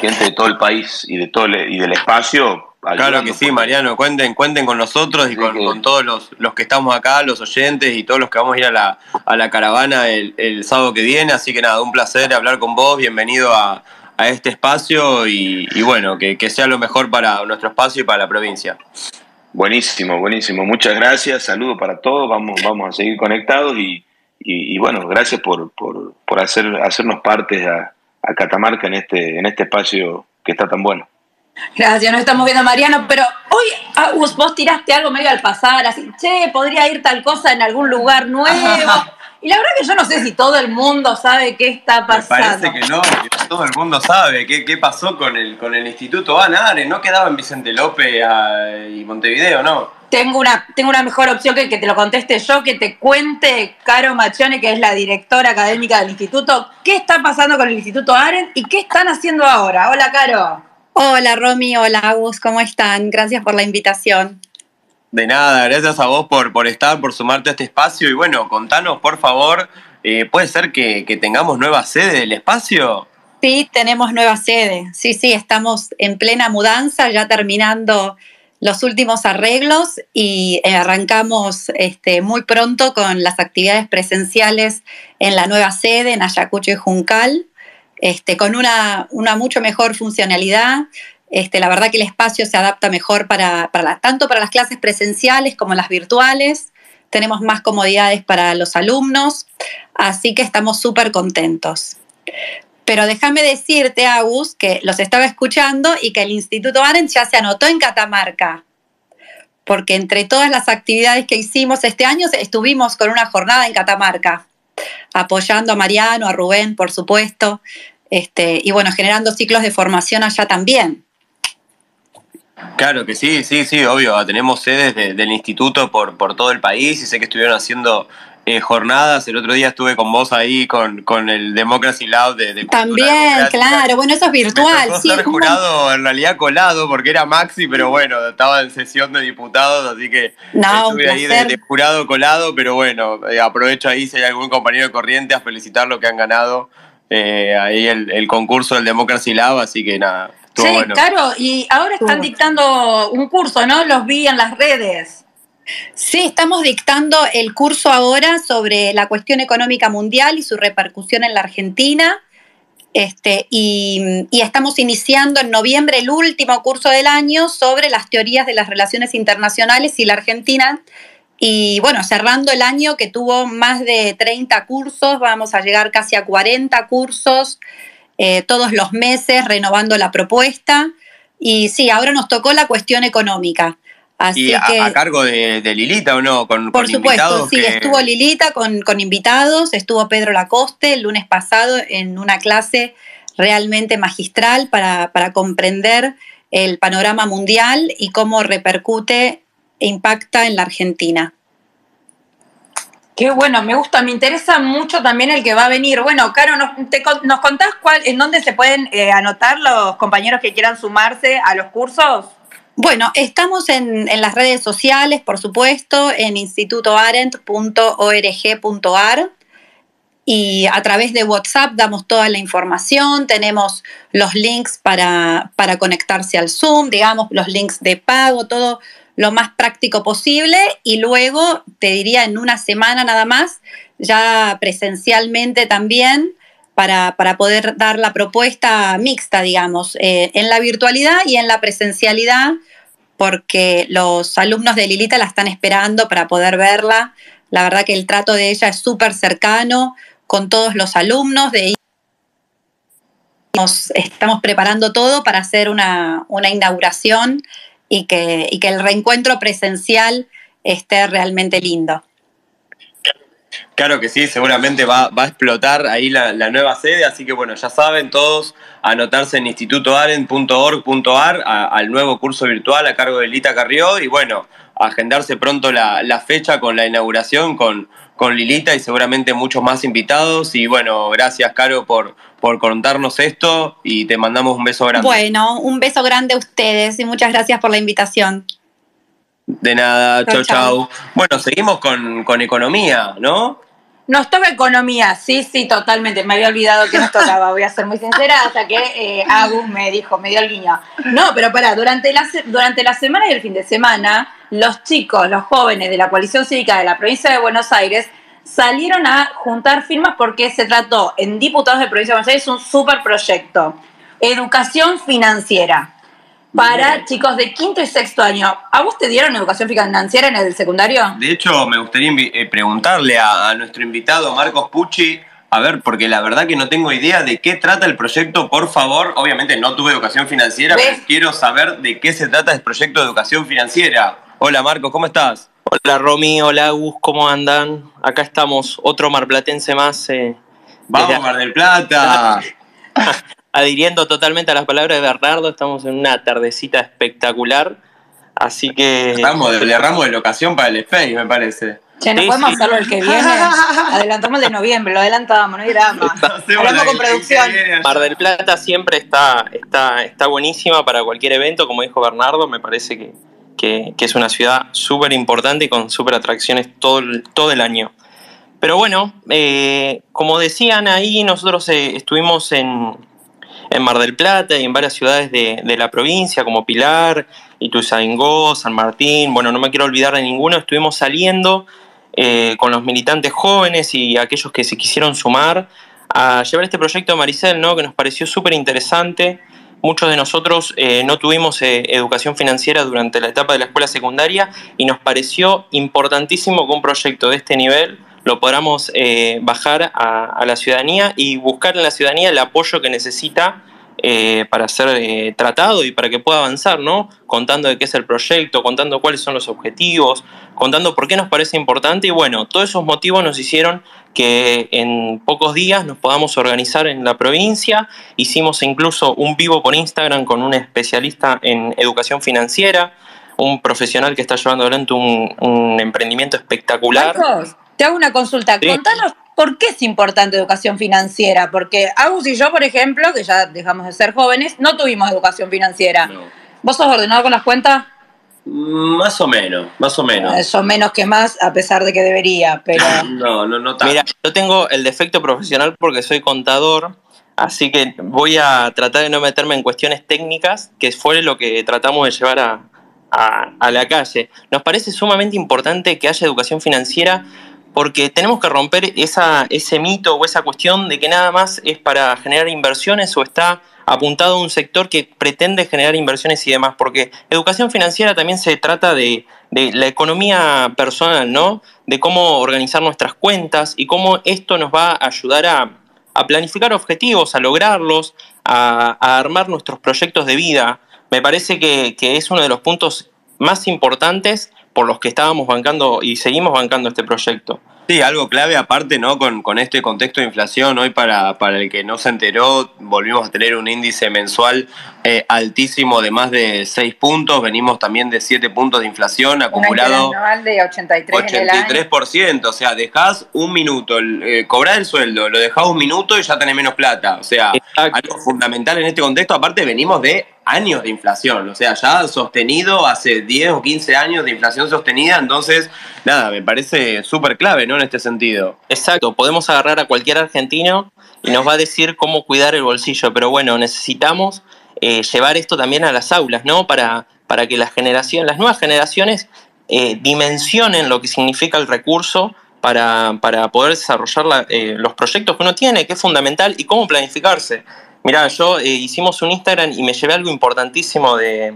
E: gente de todo el país y de todo y del espacio
A: Claro que sí, Mariano, cuenten, cuenten con nosotros y con, todos los, los, que estamos acá, los oyentes y todos los que vamos a ir a la, a la caravana el, el, sábado que viene. Así que nada, un placer hablar con vos, bienvenido a, a este espacio y, bueno, que, que, sea lo mejor para nuestro espacio y para la provincia.
E: Buenísimo, buenísimo. Muchas gracias, saludos para todos, vamos, vamos a seguir conectados y, y, bueno, gracias por, por, por hacer, hacernos parte a, a Catamarca en este, en este espacio que está tan bueno.
B: Gracias, nos estamos viendo Mariano, pero hoy ah, vos tiraste algo medio al pasar, así, che, podría ir tal cosa en algún lugar nuevo. Y la verdad que yo no sé si todo el mundo sabe qué está pasando.
A: Me parece que no, que todo el mundo sabe qué, qué pasó con el, con el Instituto Anares, ¿no quedaba en Vicente López ah, y Montevideo, no?
B: Tengo una, tengo una mejor opción que que te lo conteste yo, que te cuente Caro Machione, que es la directora académica del instituto, qué está pasando con el Instituto Aren y qué están haciendo ahora. Hola, Caro.
F: Hola Romy, hola Agus, ¿cómo están? Gracias por la invitación.
A: De nada, gracias a vos por, por estar, por sumarte a este espacio. Y bueno, contanos, por favor, eh, ¿puede ser que, que tengamos nueva sede del espacio?
F: Sí, tenemos nueva sede. Sí, sí, estamos en plena mudanza, ya terminando los últimos arreglos y eh, arrancamos este, muy pronto con las actividades presenciales en la nueva sede, en Ayacucho y Juncal, este, con una, una mucho mejor funcionalidad. Este, la verdad que el espacio se adapta mejor para, para tanto para las clases presenciales como las virtuales. Tenemos más comodidades para los alumnos, así que estamos súper contentos. Pero déjame decirte, Agus, que los estaba escuchando y que el Instituto Arendt ya se anotó en Catamarca. Porque entre todas las actividades que hicimos este año, estuvimos con una jornada en Catamarca, apoyando a Mariano, a Rubén, por supuesto, este, y bueno, generando ciclos de formación allá también.
A: Claro que sí, sí, sí, obvio. Tenemos sedes del instituto por, por todo el país y sé que estuvieron haciendo eh, jornadas. El otro día estuve con vos ahí con, con el Democracy Lab de, de
F: También, claro, bueno, eso es virtual.
A: Me sí, ser jurado en realidad colado porque era Maxi, pero bueno, estaba en sesión de diputados, así que
F: no,
A: estuve ahí de, de, jurado colado, pero bueno, eh, aprovecho ahí si hay algún compañero de corriente a felicitar lo que han ganado eh, ahí el, el concurso del Democracy Lab, así que nada.
B: Sí, bueno. claro, y ahora están dictando un curso, ¿no? Los vi en las redes.
F: Sí, estamos dictando el curso ahora sobre la cuestión económica mundial y su repercusión en la Argentina. Este, y, estamos iniciando en noviembre el último curso del año sobre las teorías de las relaciones internacionales y la Argentina. Y bueno, cerrando el año que tuvo más de 30 cursos, vamos a llegar casi a 40 cursos eh, todos los meses renovando la propuesta. Y sí, ahora nos tocó la cuestión económica. Así
A: y a,
F: que,
A: a cargo de, de, Lilita o no, con,
F: por
A: con
F: supuesto, sí,
A: que...
F: estuvo Lilita con, con, invitados, estuvo Pedro Lacoste el lunes pasado en una clase realmente magistral para, para comprender el panorama mundial y cómo repercute e impacta en la Argentina.
B: Qué bueno, me gusta, me interesa mucho también el que va a venir. Bueno, Caro, ¿nos, te, nos contás cuál, en dónde se pueden eh, anotar los compañeros que quieran sumarse a los cursos?
F: Bueno, estamos en, en las redes sociales, por supuesto, en institutoarent.org.ar y a través de WhatsApp damos toda la información, tenemos los links para, para conectarse al Zoom, digamos, los links de pago, todo lo más práctico posible. Y luego, te diría, en una semana nada más, ya presencialmente también, para, para poder dar la propuesta mixta, digamos, eh, en la virtualidad y en la presencialidad, porque los alumnos de Lilita la están esperando para poder verla. La verdad que el trato de ella es súper cercano con todos los alumnos. De estamos preparando todo para hacer una, una inauguración y que, y que el reencuentro presencial esté realmente lindo.
A: Claro que sí, seguramente va, va a explotar ahí la, la, nueva sede, así que bueno, ya saben todos anotarse en institutoaren.org.ar al nuevo curso virtual a cargo de Lita Carrió y bueno, agendarse pronto la, la fecha con la inauguración con, con Lilita y seguramente muchos más invitados. Y bueno, gracias, Caro, por, por contarnos esto y te mandamos un beso grande.
F: Bueno, un beso grande a ustedes y muchas gracias por la invitación.
A: De nada, chau, chau. chau. Bueno, seguimos con, con economía, ¿no?
B: Nos toca economía, sí, sí, totalmente. Me había olvidado que nos tocaba, voy a ser muy sincera, hasta que eh, Agus me dijo, me dio el guiño. No, pero pará, durante la, durante la semana y el fin de semana, los chicos, los jóvenes de la coalición cívica de la provincia de Buenos Aires salieron a juntar firmas porque se trató en diputados de provincia de Buenos Aires un super proyecto. Educación financiera para Bien. chicos de quinto y sexto año. ¿A vos te dieron educación financiera en el secundario?
A: De hecho, me gustaría eh, preguntarle a, a, nuestro invitado Marcos Pucci, a ver, porque la verdad que no tengo idea de qué trata el proyecto, por favor. Obviamente no tuve educación financiera, ¿Ves? pero quiero saber de qué se trata el proyecto de educación financiera. Hola Marcos, ¿cómo estás?
G: Hola Romy, hola Gus, ¿cómo andan? Acá estamos, otro marplatense más. Eh,
A: Vamos, desde... Mar del Plata.
G: adhiriendo totalmente a las palabras de Bernardo, estamos en una tardecita espectacular, así que...
A: Estamos, le erramos de locación para el Space, me parece.
B: Che, no sí, podemos sí. hacerlo el que viene. Adelantamos el de noviembre, lo adelantamos, no hay drama. Hablamos con producción.
G: Mar del Plata siempre está, está, está buenísima para cualquier evento, como dijo Bernardo, me parece que, que que, es una ciudad súper importante y con súper atracciones todo, todo el año. Pero bueno, eh, como decían ahí, nosotros eh, estuvimos en, Mar del Plata y en varias ciudades de, la provincia, como Pilar, Ituzaingó, San Martín, bueno, no me quiero olvidar de ninguno, estuvimos saliendo eh, con los militantes jóvenes y aquellos que se quisieron sumar a llevar este proyecto de Maricel, ¿no? que nos pareció súper interesante. Muchos de nosotros no tuvimos educación financiera durante la etapa de la escuela secundaria y nos pareció importantísimo que un proyecto de este nivel lo podamos eh, bajar a, la ciudadanía y buscar en la ciudadanía el apoyo que necesita eh, para ser eh, tratado y para que pueda avanzar, ¿no? Contando de qué es el proyecto, contando cuáles son los objetivos, contando por qué nos parece importante y bueno, todos esos motivos nos hicieron que en pocos días nos podamos organizar en la provincia. Hicimos incluso un vivo por Instagram con un especialista en educación financiera, un profesional que está llevando adelante un, emprendimiento espectacular.
B: Te hago una consulta. Contanos por qué es importante educación financiera. Porque Agus y yo, por ejemplo, que ya dejamos de ser jóvenes, no tuvimos educación financiera. ¿Vos sos ordenado con las cuentas?
A: Más o menos, más o menos.
B: Eso menos que más, a pesar de que debería, pero...
A: no, no, no
G: Mira, yo tengo el defecto profesional porque soy contador, así que voy a tratar de no meterme en cuestiones técnicas, que fue lo que tratamos de llevar a, a la calle. Nos parece sumamente importante que haya educación financiera porque tenemos que romper ese mito o esa cuestión de que nada más es para generar inversiones o está apuntado a un sector que pretende generar inversiones y demás, porque educación financiera también se trata de, la economía personal, ¿no? De cómo organizar nuestras cuentas y cómo esto nos va a ayudar a, planificar objetivos, a lograrlos, a, armar nuestros proyectos de vida. Me parece que es uno de los puntos más importantes por los que estábamos bancando y seguimos bancando este proyecto.
A: Sí, algo clave aparte, ¿no? Con, con este contexto de inflación, hoy para, para el que no se enteró, volvimos a tener un índice mensual eh, altísimo de más de 6 puntos, venimos también de 7 puntos de inflación acumulado.
B: Un de 83
A: 83%, o sea, dejás un minuto, eh, cobrás el sueldo, lo dejás un minuto y ya tenés menos plata. O sea, algo fundamental en este contexto, aparte venimos de años de inflación, o sea, ya sostenido hace 10 o 15 años de inflación sostenida, entonces, nada, me parece súper clave, ¿no? En este sentido.
G: Exacto, podemos agarrar a cualquier argentino y nos va a decir cómo cuidar el bolsillo, pero bueno, necesitamos eh, llevar esto también a las aulas, ¿no? Para, para que las generaciones, las nuevas generaciones eh, dimensionen lo que significa el recurso para, poder desarrollar eh, los proyectos que uno tiene, que es fundamental, y cómo planificarse. Mirá, yo hicimos un Instagram y me llevé algo importantísimo de,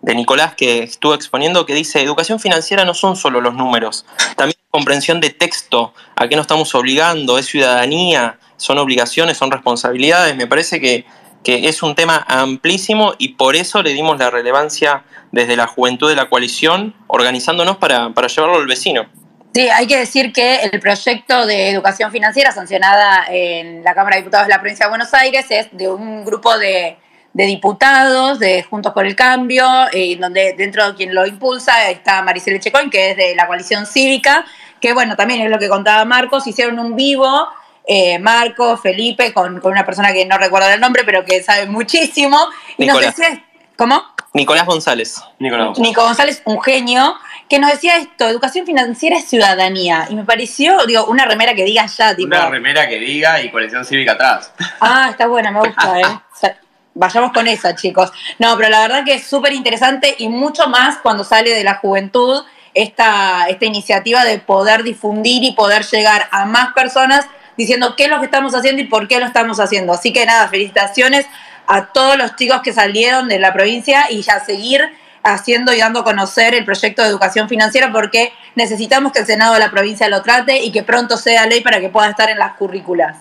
G: de Nicolás que estuvo exponiendo, que dice, educación financiera no son solo los números, también comprensión de texto, a qué nos estamos obligando, es ciudadanía, son obligaciones, son responsabilidades. Me parece que que es un tema amplísimo y por eso le dimos la relevancia desde la juventud de la coalición, organizándonos para, llevarlo al vecino.
B: Sí, hay que decir que el proyecto de educación financiera sancionada en la Cámara de Diputados de la Provincia de Buenos Aires es de un grupo de, diputados de Juntos por el Cambio, eh, donde dentro de quien lo impulsa está Maricel Echecoin, que es de la coalición cívica, que bueno, también es lo que contaba Marcos, hicieron un vivo eh, Marco, Felipe, con, una persona que no recuerdo el nombre, pero que sabe muchísimo. Y nos decía, ¿cómo?
G: Nicolás González.
B: Nicolás. Nico González, un genio, que nos decía esto, educación financiera es ciudadanía. Y me pareció, digo, una remera que diga ya, tipo.
A: Una remera que diga y colección cívica atrás.
B: Ah, está buena, me gusta, ¿eh? Vayamos con esa, chicos. No, pero la verdad que es súper interesante y mucho más cuando sale de la juventud esta, esta iniciativa de poder difundir y poder llegar a más personas diciendo qué es lo que estamos haciendo y por qué lo estamos haciendo. Así que nada, felicitaciones a todos los chicos que salieron de la provincia y ya seguir haciendo y dando a conocer el proyecto de educación financiera porque necesitamos que el Senado de la provincia lo trate y que pronto sea ley para que pueda estar en las currículas.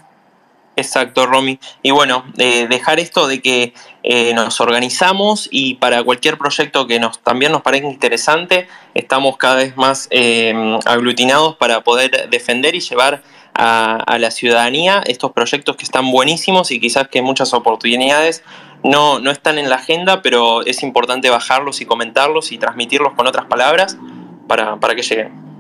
G: Exacto, Romy. Y bueno, dejar esto de que eh, nos organizamos y para cualquier proyecto que nos también nos parezca interesante, estamos cada vez más eh, aglutinados para poder defender y llevar a, la ciudadanía estos proyectos que están buenísimos y quizás que muchas oportunidades no, no están en la agenda, pero es importante bajarlos y comentarlos y transmitirlos con otras palabras para, que lleguen.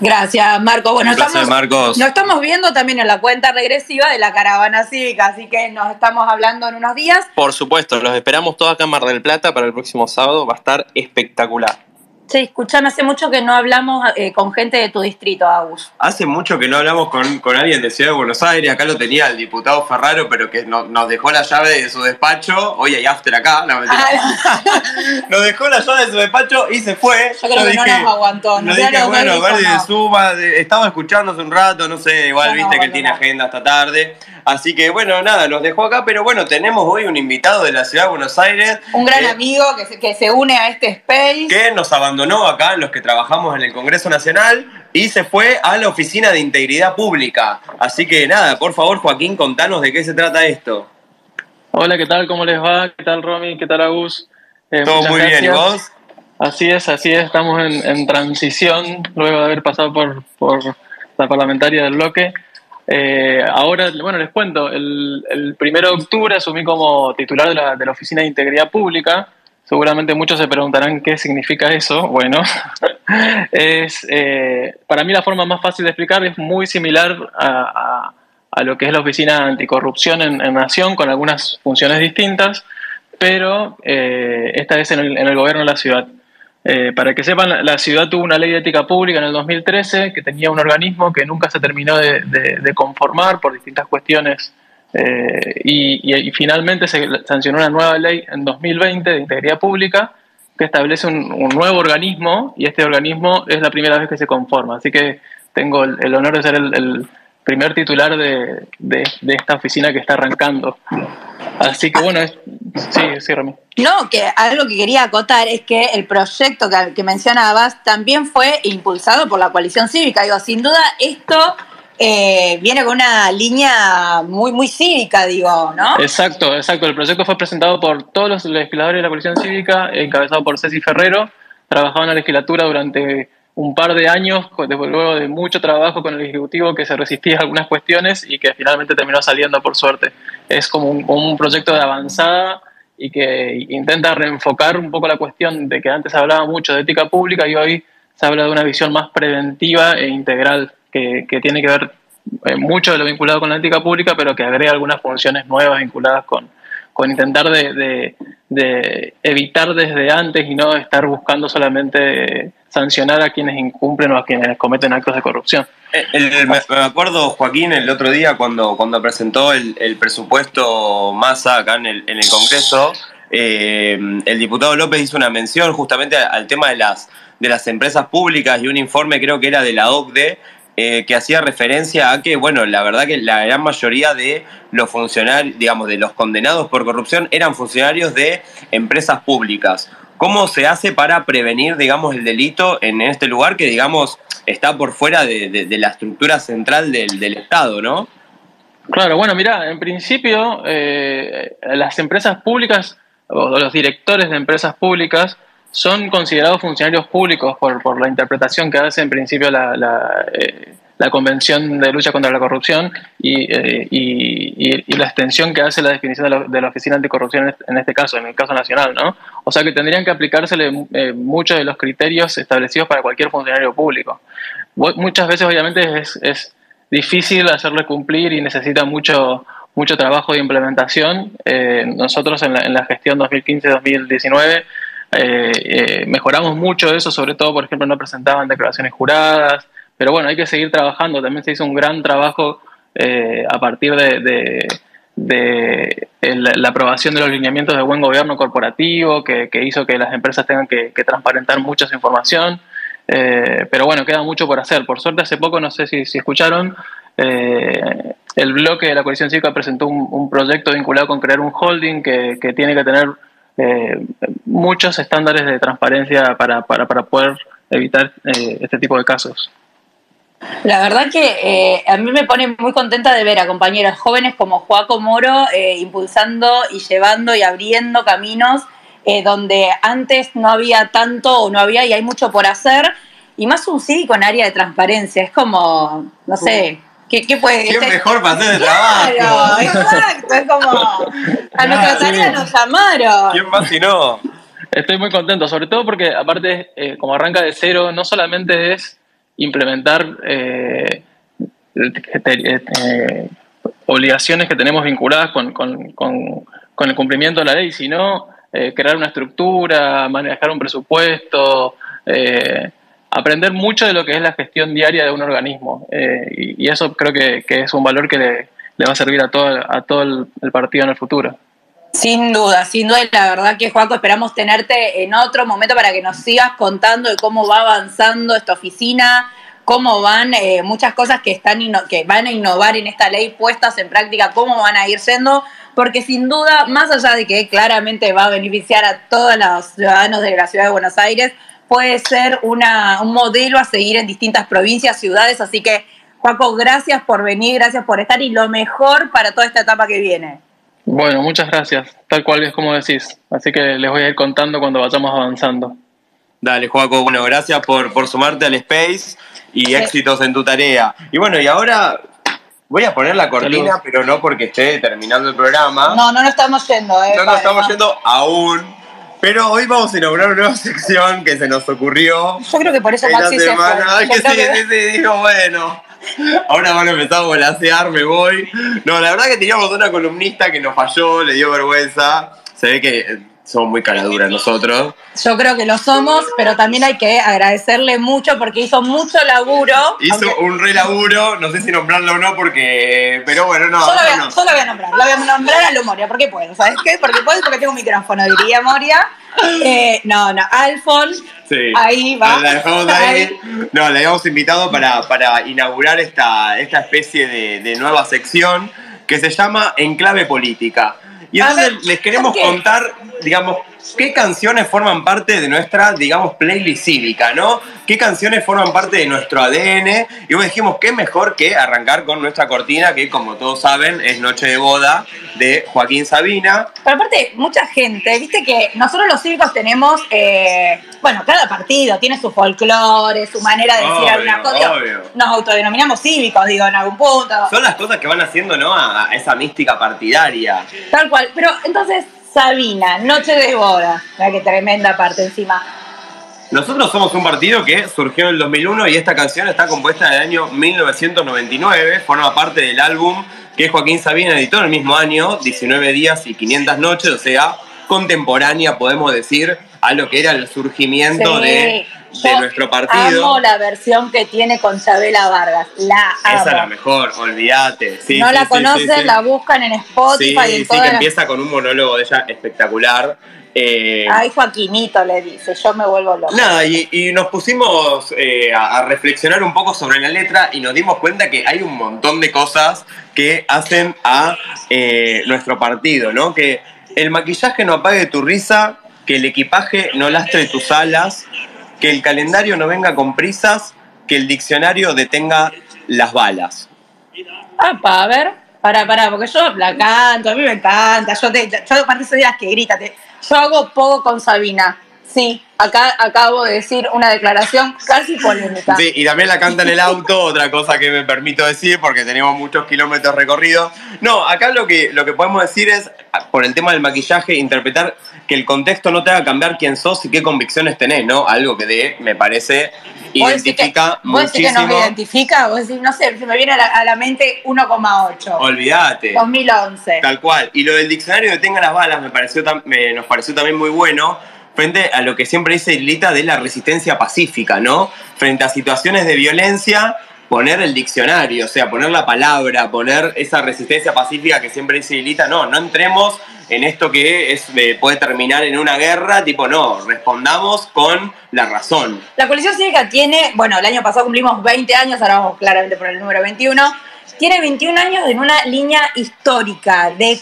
B: Gracias, Marco. Bueno, estamos, nos estamos viendo también en la cuenta regresiva de la caravana cívica, así que nos estamos hablando en unos días.
G: Por supuesto, los esperamos todos acá en Mar del Plata para el próximo sábado, va a estar espectacular.
B: Sí, escuchame, hace mucho que no hablamos eh, con gente de tu distrito, Agus.
A: Hace mucho que no hablamos con, con, alguien de Ciudad de Buenos Aires. Acá lo tenía el diputado Ferraro, pero que no, nos dejó la llave de su despacho. Hoy hay after acá. No, ah, nos dejó la llave de su despacho y se fue.
B: Yo creo que no nos aguantó.
A: No dije, bueno, vale, de suma. estaba escuchando hace un rato, no sé, igual viste que él tiene agenda hasta tarde. Así que bueno, nada, nos dejó acá, pero bueno, tenemos hoy un invitado de la ciudad de Buenos Aires.
B: Un gran eh, amigo que se, que se une a este space.
A: Que nos abandonó acá en los que trabajamos en el Congreso Nacional y se fue a la Oficina de Integridad Pública. Así que nada, por favor, Joaquín, contanos de qué se trata esto.
H: Hola, ¿qué tal? ¿Cómo les va? ¿Qué tal, Romy? ¿Qué tal, Agus?
A: Eh, Todo muy bien, ¿y vos?
H: Así es, así es, estamos en, transición luego de haber pasado por, por la parlamentaria del bloque. Eh, ahora, bueno, les cuento, el, el 1 de octubre asumí como titular de la, de la, Oficina de Integridad Pública. Seguramente muchos se preguntarán qué significa eso. Bueno, es eh, para mí la forma más fácil de explicar es muy similar a, a, lo que es la Oficina Anticorrupción en, en, Nación, con algunas funciones distintas, pero eh, esta vez en el, gobierno de la ciudad. Eh, para que sepan, la ciudad tuvo una ley de ética pública en el 2013 que tenía un organismo que nunca se terminó de, conformar por distintas cuestiones eh, y, finalmente se sancionó una nueva ley en 2020 de integridad pública que establece un, nuevo organismo y este organismo es la primera vez que se conforma. Así que tengo el, honor de ser el, primer titular de, esta oficina que está arrancando. Así que bueno, sí, sí, Rami.
B: No, que algo que quería acotar es que el proyecto que, que mencionabas también fue impulsado por la coalición cívica. Digo, sin duda esto eh, viene con una línea muy, muy cívica, digo, ¿no?
H: Exacto, exacto. El proyecto fue presentado por todos los legisladores de la coalición cívica, encabezado por Ceci Ferrero. Trabajaba en la legislatura durante un par de años, luego de mucho trabajo con el Ejecutivo que se resistía a algunas cuestiones y que finalmente terminó saliendo por suerte. Es como un, proyecto de avanzada y que intenta reenfocar un poco la cuestión de que antes se hablaba mucho de ética pública y hoy se habla de una visión más preventiva e integral que, tiene que ver eh, mucho de lo vinculado con la ética pública, pero que agrega algunas funciones nuevas vinculadas con, con intentar de, evitar desde antes y no estar buscando solamente sancionar a quienes incumplen o a quienes cometen actos de corrupción.
A: Eh, me, acuerdo, Joaquín, el otro día cuando, cuando presentó el, presupuesto Massa acá en el, en el Congreso, eh, el diputado López hizo una mención justamente al tema de las, de las empresas públicas y un informe creo que era de la OCDE eh, que hacía referencia a que, bueno, la verdad que la gran mayoría de los funcionarios, digamos, de los condenados por corrupción eran funcionarios de empresas públicas. ¿Cómo se hace para prevenir, digamos, el delito en este lugar que, digamos, está por fuera de, la estructura central del, Estado, ¿no?
H: Claro, bueno, mira, en principio eh, las empresas públicas o los directores de empresas públicas son considerados funcionarios públicos por, por la interpretación que hace en principio la, la, eh, la Convención de Lucha contra la Corrupción y, eh, y, y, la extensión que hace la definición de la, de la, Oficina Anticorrupción en este caso, en el caso nacional, ¿no? O sea que tendrían que aplicársele eh, muchos de los criterios establecidos para cualquier funcionario público. Muchas veces, obviamente, es, es difícil hacerle cumplir y necesita mucho mucho trabajo de implementación. nosotros en la, en la gestión 2015-2019 eh, eh, mejoramos mucho eso, sobre todo, por ejemplo, no presentaban declaraciones juradas, pero bueno, hay que seguir trabajando. También se hizo un gran trabajo eh, a partir de, la aprobación de los lineamientos de buen gobierno corporativo, que, hizo que las empresas tengan que, transparentar mucha información. pero bueno, queda mucho por hacer. Por suerte, hace poco, no sé si, escucharon, el bloque de la coalición cívica presentó un, proyecto vinculado con crear un holding que, que tiene que tener eh, muchos estándares de transparencia para, para, para poder evitar eh, este tipo de casos.
B: La verdad que eh, a mí me pone muy contenta de ver a compañeros jóvenes como Joaco Moro impulsando y llevando y abriendo caminos donde antes no había tanto o no había y hay mucho por hacer. Y más un sí con área de transparencia. Es como, no sé, ¿Qué, qué puede
A: ¿Quién mejor para hacer el trabajo?
B: Claro, exacto. Es como. A nuestra tarea nos llamaron.
A: ¿Quién más si no?
H: Estoy muy contento, sobre todo porque, aparte, eh, como arranca de cero, no solamente es implementar eh, eh, obligaciones que tenemos vinculadas con, con, con, el cumplimiento de la ley, sino crear una estructura, manejar un presupuesto, eh, aprender mucho de lo que es la gestión diaria de un organismo. Eh, y, eso creo que, es un valor que le, va a servir a todo, a todo el, partido en el futuro.
B: Sin duda, sin duda, y la verdad que Juaco, esperamos tenerte en otro momento para que nos sigas contando de cómo va avanzando esta oficina, cómo van eh, muchas cosas que, están que van a innovar en esta ley puestas en práctica, cómo van a ir siendo, porque sin duda, más allá de que claramente va a beneficiar a todos los ciudadanos de la ciudad de Buenos Aires, puede ser una, un modelo a seguir en distintas provincias, ciudades. Así que, Juaco, gracias por venir, gracias por estar y lo mejor para toda esta etapa que viene.
H: Bueno, muchas gracias, tal cual es como decís. Así que les voy a ir contando cuando vayamos avanzando.
A: Dale, Juaco, bueno, gracias por, por sumarte al Space y éxitos en tu tarea. Y bueno, y ahora voy a poner la cortina, pero no porque esté terminando el programa.
B: No, no nos estamos yendo, eh.
A: No nos estamos yendo aún pero hoy vamos a inaugurar una nueva sección que se nos ocurrió.
B: Yo creo que por eso Maxi se fue.
A: Es que sí, sí, sí, dijo, bueno. Ahora van a empezar a volasear, me voy. No, la verdad que teníamos una columnista que nos falló, le dio vergüenza. Se ve que somos muy caraduras nosotros.
B: Yo creo que lo somos, pero también hay que agradecerle mucho porque hizo mucho laburo.
A: Hizo un re laburo, no sé si nombrarlo o no, porque. Pero bueno, no.
B: Solo, voy, a, solo voy a nombrar, lo voy a nombrar a lo Moria, porque puedo, ¿sabes qué? Porque puedo, porque tengo un micrófono, diría Moria. Eh, no, no, Alfon. Sí. Ahí va.
A: La dejamos ahí. No, la habíamos invitado para, para inaugurar esta, esta especie de, de nueva sección que se llama Enclave Política. Y entonces les queremos contar, digamos, qué canciones forman parte de nuestra, digamos, playlist cívica, ¿no? ¿Qué canciones forman parte de nuestro ADN? Y hoy dijimos, qué mejor que arrancar con nuestra cortina, que como todos saben, es Noche de Boda de Joaquín Sabina.
B: Pero aparte, mucha gente, viste que nosotros los cívicos tenemos, eh, bueno, cada partido tiene su folclore, su manera de decir alguna cosa. Nos autodenominamos cívicos, digo, en algún punto.
A: Son las cosas que van haciendo, ¿no? A, a esa mística partidaria.
B: Tal cual. Pero entonces, Sabina, Noche de Boda. Mira qué tremenda parte encima.
A: Nosotros somos un partido que surgió en el 2001 y esta canción está compuesta en el año 1999, forma parte del álbum que Joaquín Sabina editó en el mismo año, 19 días y 500 noches, o sea, contemporánea, podemos decir, a lo que era el surgimiento de, nuestro partido.
B: Amo la versión que tiene con Chabela Vargas, la amo.
A: Esa es la mejor, olvídate.
B: no la conocen, la buscan en Spotify.
A: Sí, sí, que empieza con un monólogo de ella espectacular.
B: Eh, Ay, Joaquinito le dice, yo me vuelvo loco.
A: Nada, y, nos pusimos eh, a, reflexionar un poco sobre la letra y nos dimos cuenta que hay un montón de cosas que hacen a eh, nuestro partido, ¿no? Que el maquillaje no apague tu risa, que el equipaje no lastre tus alas, que el calendario no venga con prisas, que el diccionario detenga las balas.
B: Ah, a ver, para, para, porque yo la a mí me encanta, yo, te, yo aparte soy de que grita, yo hago poco con Sabina. Sí, acá acabo de decir una declaración casi polémica.
A: Sí, y también la canta en el auto, otra cosa que me permito decir porque tenemos muchos kilómetros recorridos. No, acá lo que, lo que podemos decir es, por el tema del maquillaje, interpretar que el contexto no te haga cambiar quién sos y qué convicciones tenés, ¿no? Algo que de, me parece identifica
B: muchísimo. ¿Vos que nos identifica? Vos decís, no sé, se me viene a la, mente 1,8.
A: Olvídate.
B: 2011.
A: Tal cual. Y lo del diccionario de tenga las balas me pareció nos pareció también muy bueno frente a lo que siempre dice Lita de la resistencia pacífica, ¿no? Frente a situaciones de violencia, poner el diccionario, o sea, poner la palabra, poner esa resistencia pacífica que siempre dice Lita, no, no entremos en esto que es, eh, puede terminar en una guerra, tipo, no, respondamos con la razón.
B: La coalición cívica tiene, bueno, el año pasado cumplimos 20 años, ahora vamos claramente por el número 21, tiene 21 años en una línea histórica de,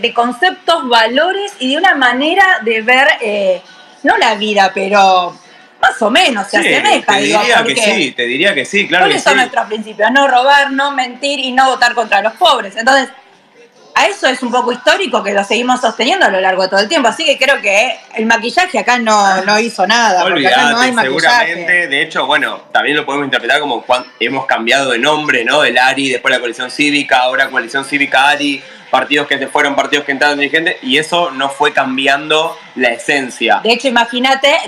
B: de, conceptos, valores y de una manera de ver... Eh, no la vida, pero más o menos se asemeja.
A: Te diría que sí, te diría que sí, claro.
B: ¿Cuáles son nuestros principios? No robar, no mentir y no votar contra los pobres. Entonces, a eso es un poco histórico que lo seguimos sosteniendo a lo largo de todo el tiempo. Así que creo que el maquillaje acá no, no hizo nada. porque acá no hay maquillaje.
A: Seguramente, de hecho, bueno, también lo podemos interpretar como cuando hemos cambiado de nombre, ¿no? El ARI, después la coalición cívica, ahora coalición cívica ARI partidos que se fueron, partidos que entraron dirigentes, y eso no fue cambiando la esencia.
B: De hecho, imagínate,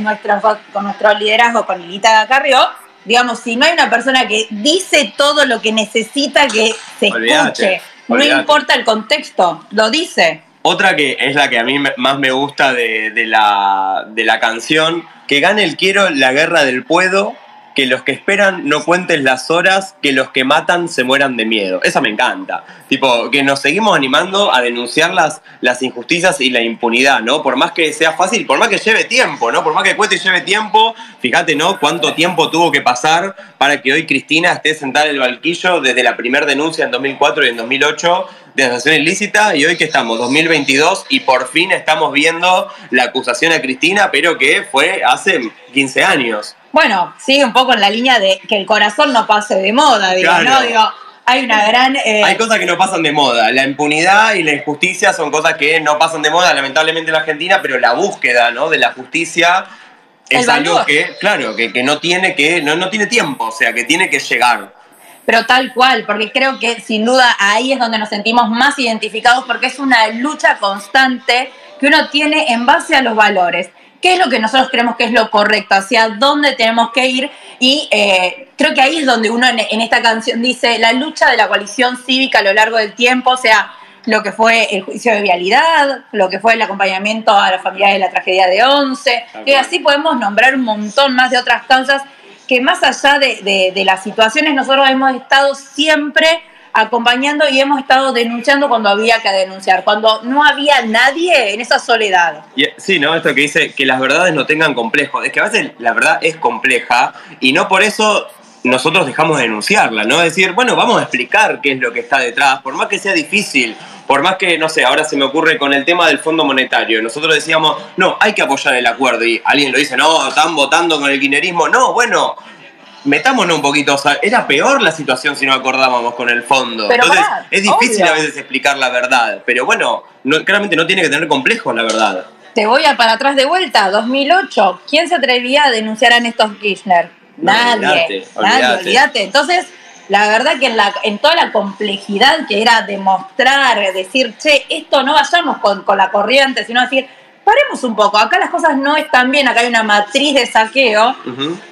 B: con nuestro liderazgo con Lilita Carrió, digamos, si no hay una persona que dice todo lo que necesita que se escuche, no importa el contexto, lo dice.
A: Otra que es la que a mí más me gusta de, de, la, de la canción, que gane el quiero la guerra del puedo, que los que esperan no cuenten las horas, que los que matan se mueran de miedo. Esa me encanta. Tipo, que nos seguimos animando a denunciar las, las injusticias y la impunidad, ¿no? Por más que sea fácil, por más que lleve tiempo, ¿no? Por más que cueste y lleve tiempo, fíjate, ¿no? Cuánto tiempo tuvo que pasar para que hoy Cristina esté sentada en el banquillo desde la primera denuncia en 2004 y en 2008 de asociación ilícita y hoy que estamos, 2022, y por fin estamos viendo la acusación a Cristina, pero que fue hace 15 años.
B: Bueno, sigue un poco en la línea de que el corazón no pase de moda, digo,
A: Claro.
B: ¿no? Digo, hay una gran... eh,
A: Hay cosas que no pasan de moda. La impunidad y la injusticia son cosas que no pasan de moda, lamentablemente en la Argentina, pero la búsqueda ¿no? de la justicia es
B: El
A: algo
B: valor.
A: que, claro, que, que no tiene que, no, no tiene tiempo, o sea, que tiene que llegar.
B: Pero tal cual, porque creo que sin duda ahí es donde nos sentimos más identificados porque es una lucha constante que uno tiene en base a los valores. ¿Qué es lo que nosotros creemos que es lo correcto? ¿Hacia dónde tenemos que ir? Y eh, creo que ahí es donde uno en, en esta canción dice la lucha de la coalición cívica a lo largo del tiempo, o sea, lo que fue el juicio de vialidad, lo que fue el acompañamiento a las familias de la tragedia de Once, y así podemos nombrar un montón más de otras causas que más allá de, de- de las situaciones, nosotros hemos estado siempre acompañando y hemos estado denunciando cuando había que denunciar, cuando no había nadie en esa soledad.
A: Y, sí, ¿no? Esto que dice que las verdades no tengan complejos. Es que a veces la verdad es compleja y no por eso nosotros dejamos de denunciarla, ¿no? Es decir, bueno, vamos a explicar qué es lo que está detrás, por más que sea difícil, por más que, no sé, ahora se me ocurre con el tema del Fondo Monetario, nosotros decíamos, no, hay que apoyar el acuerdo y alguien lo dice, no, están votando con el kirchnerismo, no, bueno. Metámonos un poquito, o sea, era peor la situación si no acordábamos con el fondo.
B: Pero
A: Entonces,
B: pará,
A: es difícil
B: obvio.
A: a veces explicar la verdad, pero bueno, no- claramente no tiene que tener complejos la verdad.
B: Te voy a para atrás de vuelta, 2008. ¿Quién se atrevía a denunciar a Néstor Kirchner?
A: No,
B: Nadie. nadie,
A: olvídate.
B: olvídate. Entonces, la verdad que en, la, en toda la complejidad que era demostrar, decir, che, esto no vayamos con, con la corriente, sino decir, paremos un poco, acá las cosas no están bien, acá hay una matriz de saqueo.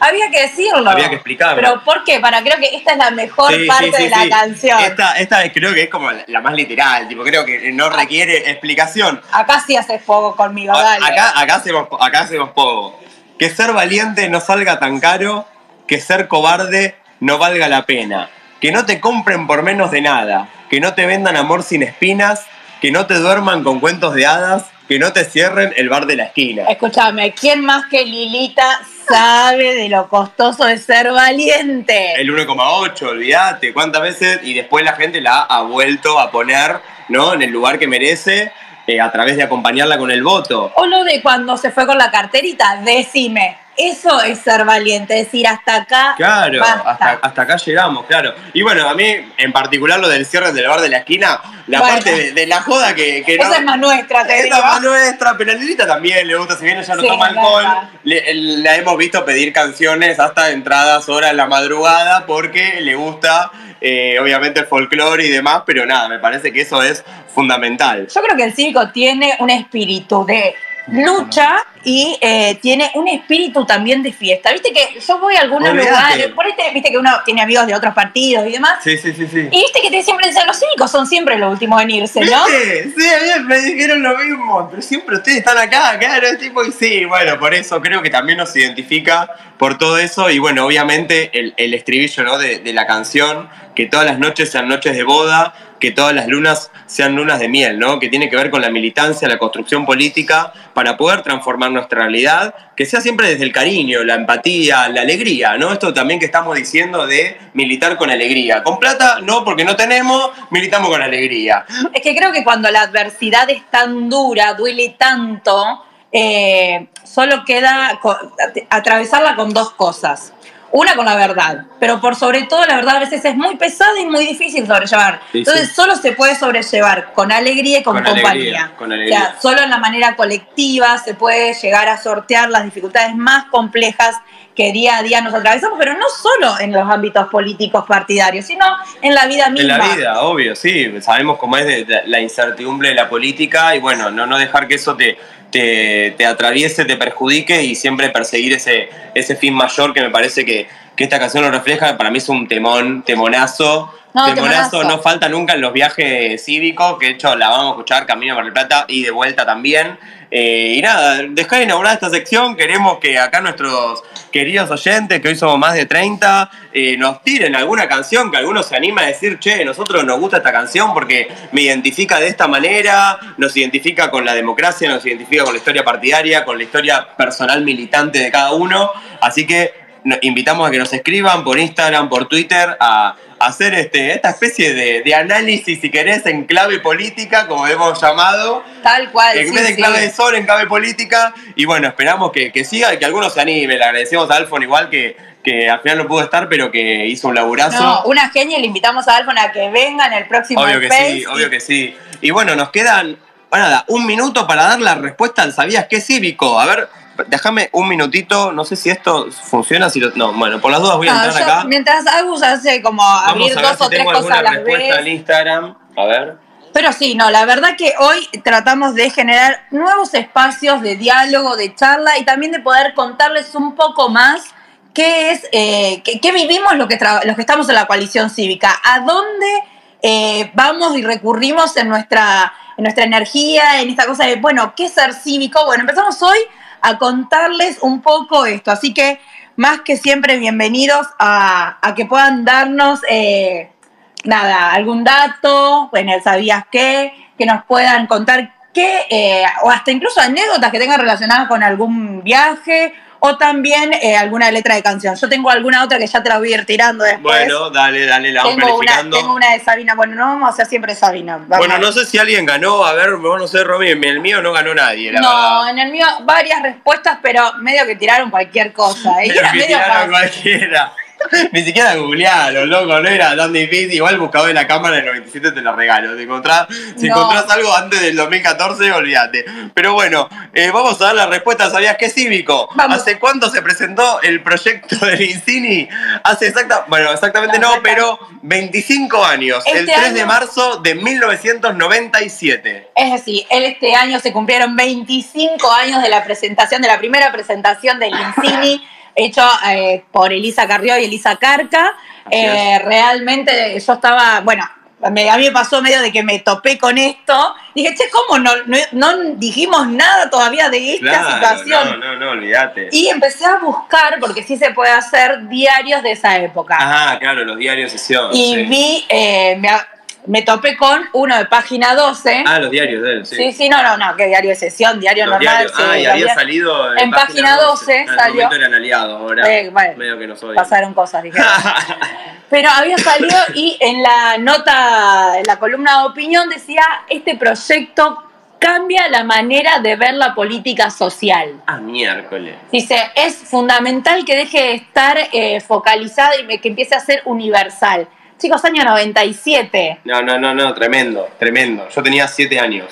B: Había que decirlo.
A: Había que explicarlo.
B: Pero ¿por qué? Para creo que esta es la mejor
A: Sí,
B: parte
A: sí, sí,
B: de la canción.
A: Esta, esta creo que es como la más literal, tipo, creo que no requiere explicación.
B: Acá sí haces poco conmigo, dale.
A: Acá, acá, hacemos, acá hacemos poco. Que ser valiente no salga tan caro, que ser cobarde no valga la pena. Que no te compren por menos de nada, que no te vendan amor sin espinas, que no te duerman con cuentos de hadas, que no te cierren el bar de la esquina.
B: Escúchame, ¿quién más que Lilita sabe de lo costoso de ser valiente?
A: El 1,8, olvídate, cuántas veces, y después la gente la ha vuelto a poner ¿no? en el lugar que merece eh, a través de acompañarla con el voto.
B: O lo de cuando se fue con la carterita, decime. Eso es ser valiente, decir hasta acá.
A: Claro,
B: basta.
A: hasta, hasta acá llegamos, claro. Y bueno, a mí en particular lo del cierre del bar de la esquina, la
B: Bueno.
A: parte de, de la joda que, que no...
B: Esa es más nuestra, te
A: Esa es más nuestra, pero a Lilita también le gusta, si bien ella no
B: Sí,
A: toma
B: es
A: alcohol, le- la hemos visto pedir canciones hasta entradas horas la madrugada porque le gusta eh, obviamente el folclore y demás, pero nada, me parece que eso es fundamental.
B: Yo creo que el cívico tiene un espíritu de lucha y eh, tiene un espíritu también de fiesta. Viste que yo voy a algunos lugares, por ahí te- viste que uno tiene amigos de otros partidos y demás.
A: Sí, sí, sí, sí.
B: Y viste que te siempre dicen, los cívicos son siempre los últimos en irse, ¿no?
A: ¿Viste? Sí, a mí me dijeron lo mismo, pero siempre ustedes están acá, claro, es tipo, y sí, bueno, por eso creo que también nos identifica por todo eso, y bueno, obviamente el, el estribillo ¿no? de, de la canción, que todas las noches sean noches de boda, que todas las lunas sean lunas de miel, ¿no? Que tiene que ver con la militancia, la construcción política, para poder transformar nuestra realidad, que sea siempre desde el cariño, la empatía, la alegría, ¿no? Esto también que estamos diciendo de militar con alegría. Con plata, no, porque no tenemos, militamos con alegría.
B: Es que creo que cuando la adversidad es tan dura, duele tanto, eh, solo queda atravesarla con dos cosas. Una con la verdad, pero por sobre todo la verdad a veces es muy pesada y muy difícil sobrellevar.
A: Sí,
B: Entonces
A: sí.
B: solo se puede sobrellevar con alegría y con,
A: Con
B: compañía.
A: alegría, con
B: O
A: alegría.
B: sea, solo en la manera colectiva se puede llegar a sortear las dificultades más complejas que día a día nos atravesamos, pero no solo en los ámbitos políticos partidarios, sino en la vida misma.
A: En la vida, obvio, sí. Sabemos cómo es de- de la incertidumbre de la política y bueno, no, no dejar que eso te, te, te atraviese, te perjudique y siempre perseguir ese, ese fin mayor que me parece que, que esta canción lo refleja. Para mí es un temón, temonazo.
B: No,
A: temonazo,
B: temonazo.
A: no falta nunca en los viajes cívicos, que de hecho la vamos a escuchar camino a Mar del Plata y de vuelta también. Eh, y nada, dejar inaugurada esta sección, queremos que acá nuestros queridos oyentes, que hoy somos más de 30, eh, nos tiren alguna canción que alguno se anima a decir, che, nosotros nos gusta esta canción porque me identifica de esta manera, nos identifica con la democracia, nos identifica con la historia partidaria, con la historia personal militante de cada uno. Así que invitamos a que nos escriban por Instagram, por Twitter, a hacer este, esta especie de, de análisis, si querés, en clave política, como hemos llamado.
B: Tal cual.
A: En
B: sí,
A: vez de
B: sí.
A: clave de sol, en clave política. Y bueno, esperamos que, que siga y que algunos se anime. Le agradecemos a Alfon igual que, que al final no pudo estar, pero que hizo un laburazo.
B: No, una genia, le invitamos a Alfon a que venga en el próximo
A: obvio que
B: Space
A: sí,
B: y-
A: obvio que sí. Y bueno, nos quedan, bueno, nada, un minuto para dar la respuesta al ¿Sabías qué cívico? A ver, déjame un minutito, no sé si esto funciona, si lo- no, bueno, por las dudas voy a entrar acá.
B: mientras Agus hace como
A: Vamos
B: abrir
A: a ver
B: dos
A: si
B: o tres
A: tengo
B: cosas a la
A: respuesta
B: vez.
A: en Instagram. A ver.
B: Pero sí, no, la verdad que hoy tratamos de generar nuevos espacios de diálogo, de charla y también de poder contarles un poco más qué es, eh, qué, qué vivimos los que, los que estamos en la coalición cívica, a dónde eh, vamos y recurrimos en nuestra, en nuestra energía, en esta cosa de, bueno, ¿qué es ser cívico? Bueno, empezamos hoy a contarles un poco esto, así que más que siempre bienvenidos a, a que puedan darnos... eh, nada, algún dato, bueno, ¿sabías qué? Que nos puedan contar qué, eh, o hasta incluso anécdotas que tengan relacionadas con algún viaje o también eh, alguna letra de canción. Yo tengo alguna otra que ya te la voy a ir tirando después.
A: Bueno, dale, dale, la vamos
B: tengo, una,
A: planificando.
B: tengo una de Sabina. Bueno, no vamos a hacer siempre Sabina. Vamos
A: Bueno, no sé si alguien ganó, a ver, vos no sé, Romy, en el mío no ganó nadie, la
B: No,
A: verdad.
B: en el mío varias respuestas, pero medio que tiraron cualquier cosa. ¿eh?
A: Pero
B: Era
A: que
B: medio
A: tiraron
B: fácil.
A: cualquiera. Ni siquiera googlearon, loco, no era tan difícil. Igual el buscador de la cámara del 97 te lo regalo. Si encontrás, si
B: No.
A: encontrás algo antes del 2014, olvídate. Pero bueno, eh, vamos a dar la respuesta. ¿Sabías qué cívico?
B: Vamos.
A: ¿Hace cuánto se presentó el proyecto del Incini? Hace exacta, bueno, exactamente
B: No,
A: pero 25 años. el
B: Este
A: 3 de marzo de 1997.
B: Es decir, este año se cumplieron 25 años de la presentación, de la primera presentación del Incini, hecho eh, por Elisa Carrió y Elisa Carca. Eh, realmente yo estaba, bueno, me- a mí me pasó medio de que me topé con esto. Dije, che, ¿cómo no, no, no dijimos nada todavía de esta
A: Claro,
B: situación?
A: no, no, no, olvídate.
B: Y empecé a buscar, porque sí se puede hacer diarios de esa época.
A: Ah, claro, los diarios sesión.
B: y
A: sí.
B: vi, eh, me, me topé con uno de página 12.
A: Ah, los diarios de él, sí.
B: Sí, sí, no, no, no, que diario de sesión, diario
A: Los
B: normal.
A: diarios.
B: sí,
A: ah, y había salido
B: En página 12
A: Ah, en ese
B: salió.
A: momento eran aliados, ahora
B: Eh, bueno,
A: medio que.
B: Pasaron cosas, dije. Pero había salido y en la nota, en la columna de opinión decía, este proyecto cambia la manera de ver la política social.
A: ah, miércoles.
B: Dice, es fundamental que deje de estar eh, focalizada y que empiece a ser universal. Chicos, año 97.
A: No, no, no, no, tremendo, tremendo. Yo tenía siete años.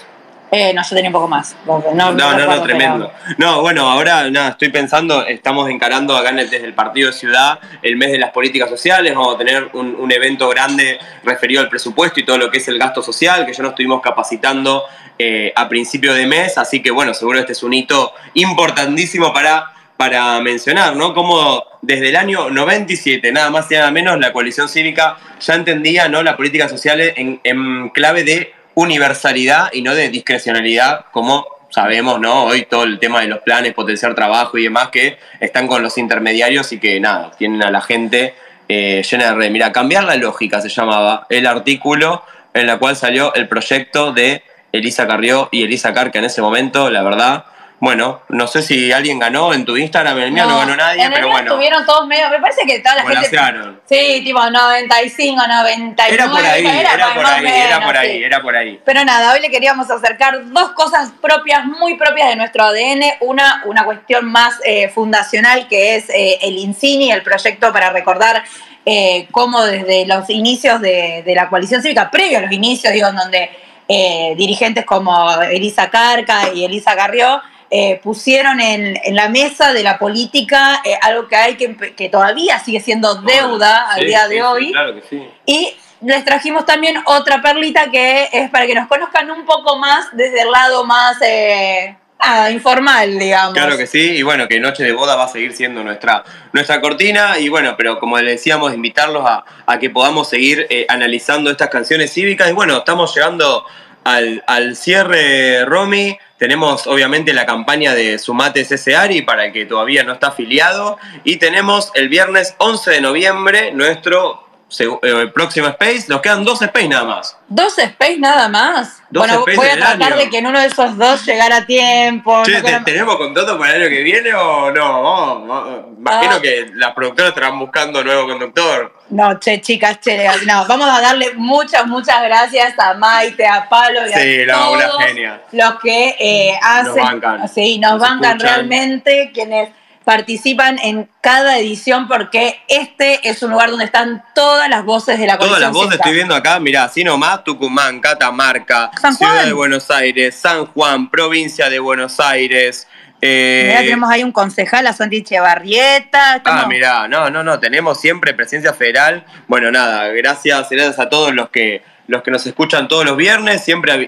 B: Eh, no, yo tenía un poco más. No,
A: No, no, tremendo. No, bueno, ahora nada, estoy pensando, estamos encarando acá en el- desde el Partido de Ciudad el mes de las políticas sociales, vamos a tener un, un evento grande referido al presupuesto y todo lo que es el gasto social, que ya nos estuvimos capacitando eh, a principio de mes, así que bueno, seguro este es un hito importantísimo para, para mencionar, ¿no? Como desde el año 97, nada más y nada menos, la coalición cívica ya entendía, ¿no? La política social en, en clave de universalidad y no de discrecionalidad, como sabemos, ¿no? Hoy todo el tema de los planes, potenciar trabajo y demás que están con los intermediarios y que nada, tienen a la gente eh, llena de red. Mira, cambiar la lógica se llamaba el artículo en la cual salió el proyecto de Elisa Carrió y Elisa Carca en ese momento, la verdad. Bueno, no sé si alguien ganó en tu Instagram, en el mío no, ganó nadie,
B: en el
A: pero
B: mío
A: bueno,
B: Estuvieron todos medio. Me parece que toda la gente. Sí, tipo 95, 99.
A: Era por ahí, era por
B: más o
A: ahí, era por ahí,
B: sí.
A: era por ahí.
B: Pero nada, hoy le queríamos acercar dos cosas propias, muy propias de nuestro ADN. Una, una cuestión más eh, fundacional que es eh, el INCINI, el proyecto para recordar eh, cómo desde los inicios de, de la coalición cívica, previo a los inicios, digo, en donde eh, dirigentes como Elisa Carca y Elisa Carrió eh, pusieron en, en la mesa de la política eh, algo que hay que, que todavía sigue siendo deuda al día de
A: sí,
B: hoy.
A: claro que sí.
B: Y les trajimos también otra perlita que es para que nos conozcan un poco más desde el lado más, eh, nada, informal, digamos.
A: Claro que sí, y bueno, que Noche de Boda va a seguir siendo nuestra, nuestra cortina, y bueno, pero como le decíamos, invitarlos a, a que podamos seguir analizando estas canciones cívicas, y bueno, estamos llegando al, al cierre, Romy, tenemos obviamente la campaña de Sumate CSARI para el que todavía no está afiliado, y tenemos el viernes 11 de noviembre nuestro eh, próximo Space, nos quedan dos Space nada más.
B: ¿Dos space nada más?
A: Dos
B: bueno,
A: space
B: voy a tratar
A: año.
B: de que en uno de esos dos llegara a tiempo.
A: Che,
B: no
A: ¿te-
B: quiero-
A: ¿tenemos contrato para el año que viene o no? Imagino
B: Ah.
A: que las productoras estarán buscando nuevo conductor.
B: No, che, chicas, che, no, vamos a darle muchas, muchas gracias a Maite, a Pablo y
A: Sí,
B: a
A: no, una
B: todos
A: genia.
B: los que eh, hacen,
A: bancan,
B: sí, nos,
A: nos
B: bancan
A: escuchan.
B: realmente, quienes participan en cada edición, porque este es un lugar donde están todas las voces de la
A: Todas
B: colección
A: las voces estoy viendo acá, mirá, así nomás, Tucumán, Catamarca, Ciudad de Buenos Aires, San Juan, provincia de Buenos Aires. eh,
B: Mirá, tenemos ahí un concejal, a Santi Echevarrieta.
A: Ah, mirá, no, no, no, tenemos siempre presencia federal. Bueno, nada, gracias, gracias a todos los que los que nos escuchan todos los viernes, siempre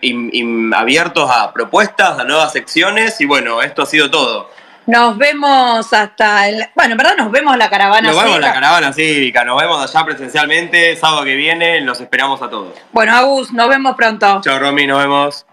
A: abiertos a propuestas, a nuevas secciones y bueno, esto ha sido todo.
B: Nos vemos hasta el. Bueno, en verdad nos vemos en la caravana.
A: Nos vemos en la caravana cívica, nos vemos allá presencialmente, sábado que viene, los esperamos a todos.
B: Bueno, Agus, nos vemos pronto.
A: Chao Romy, nos vemos.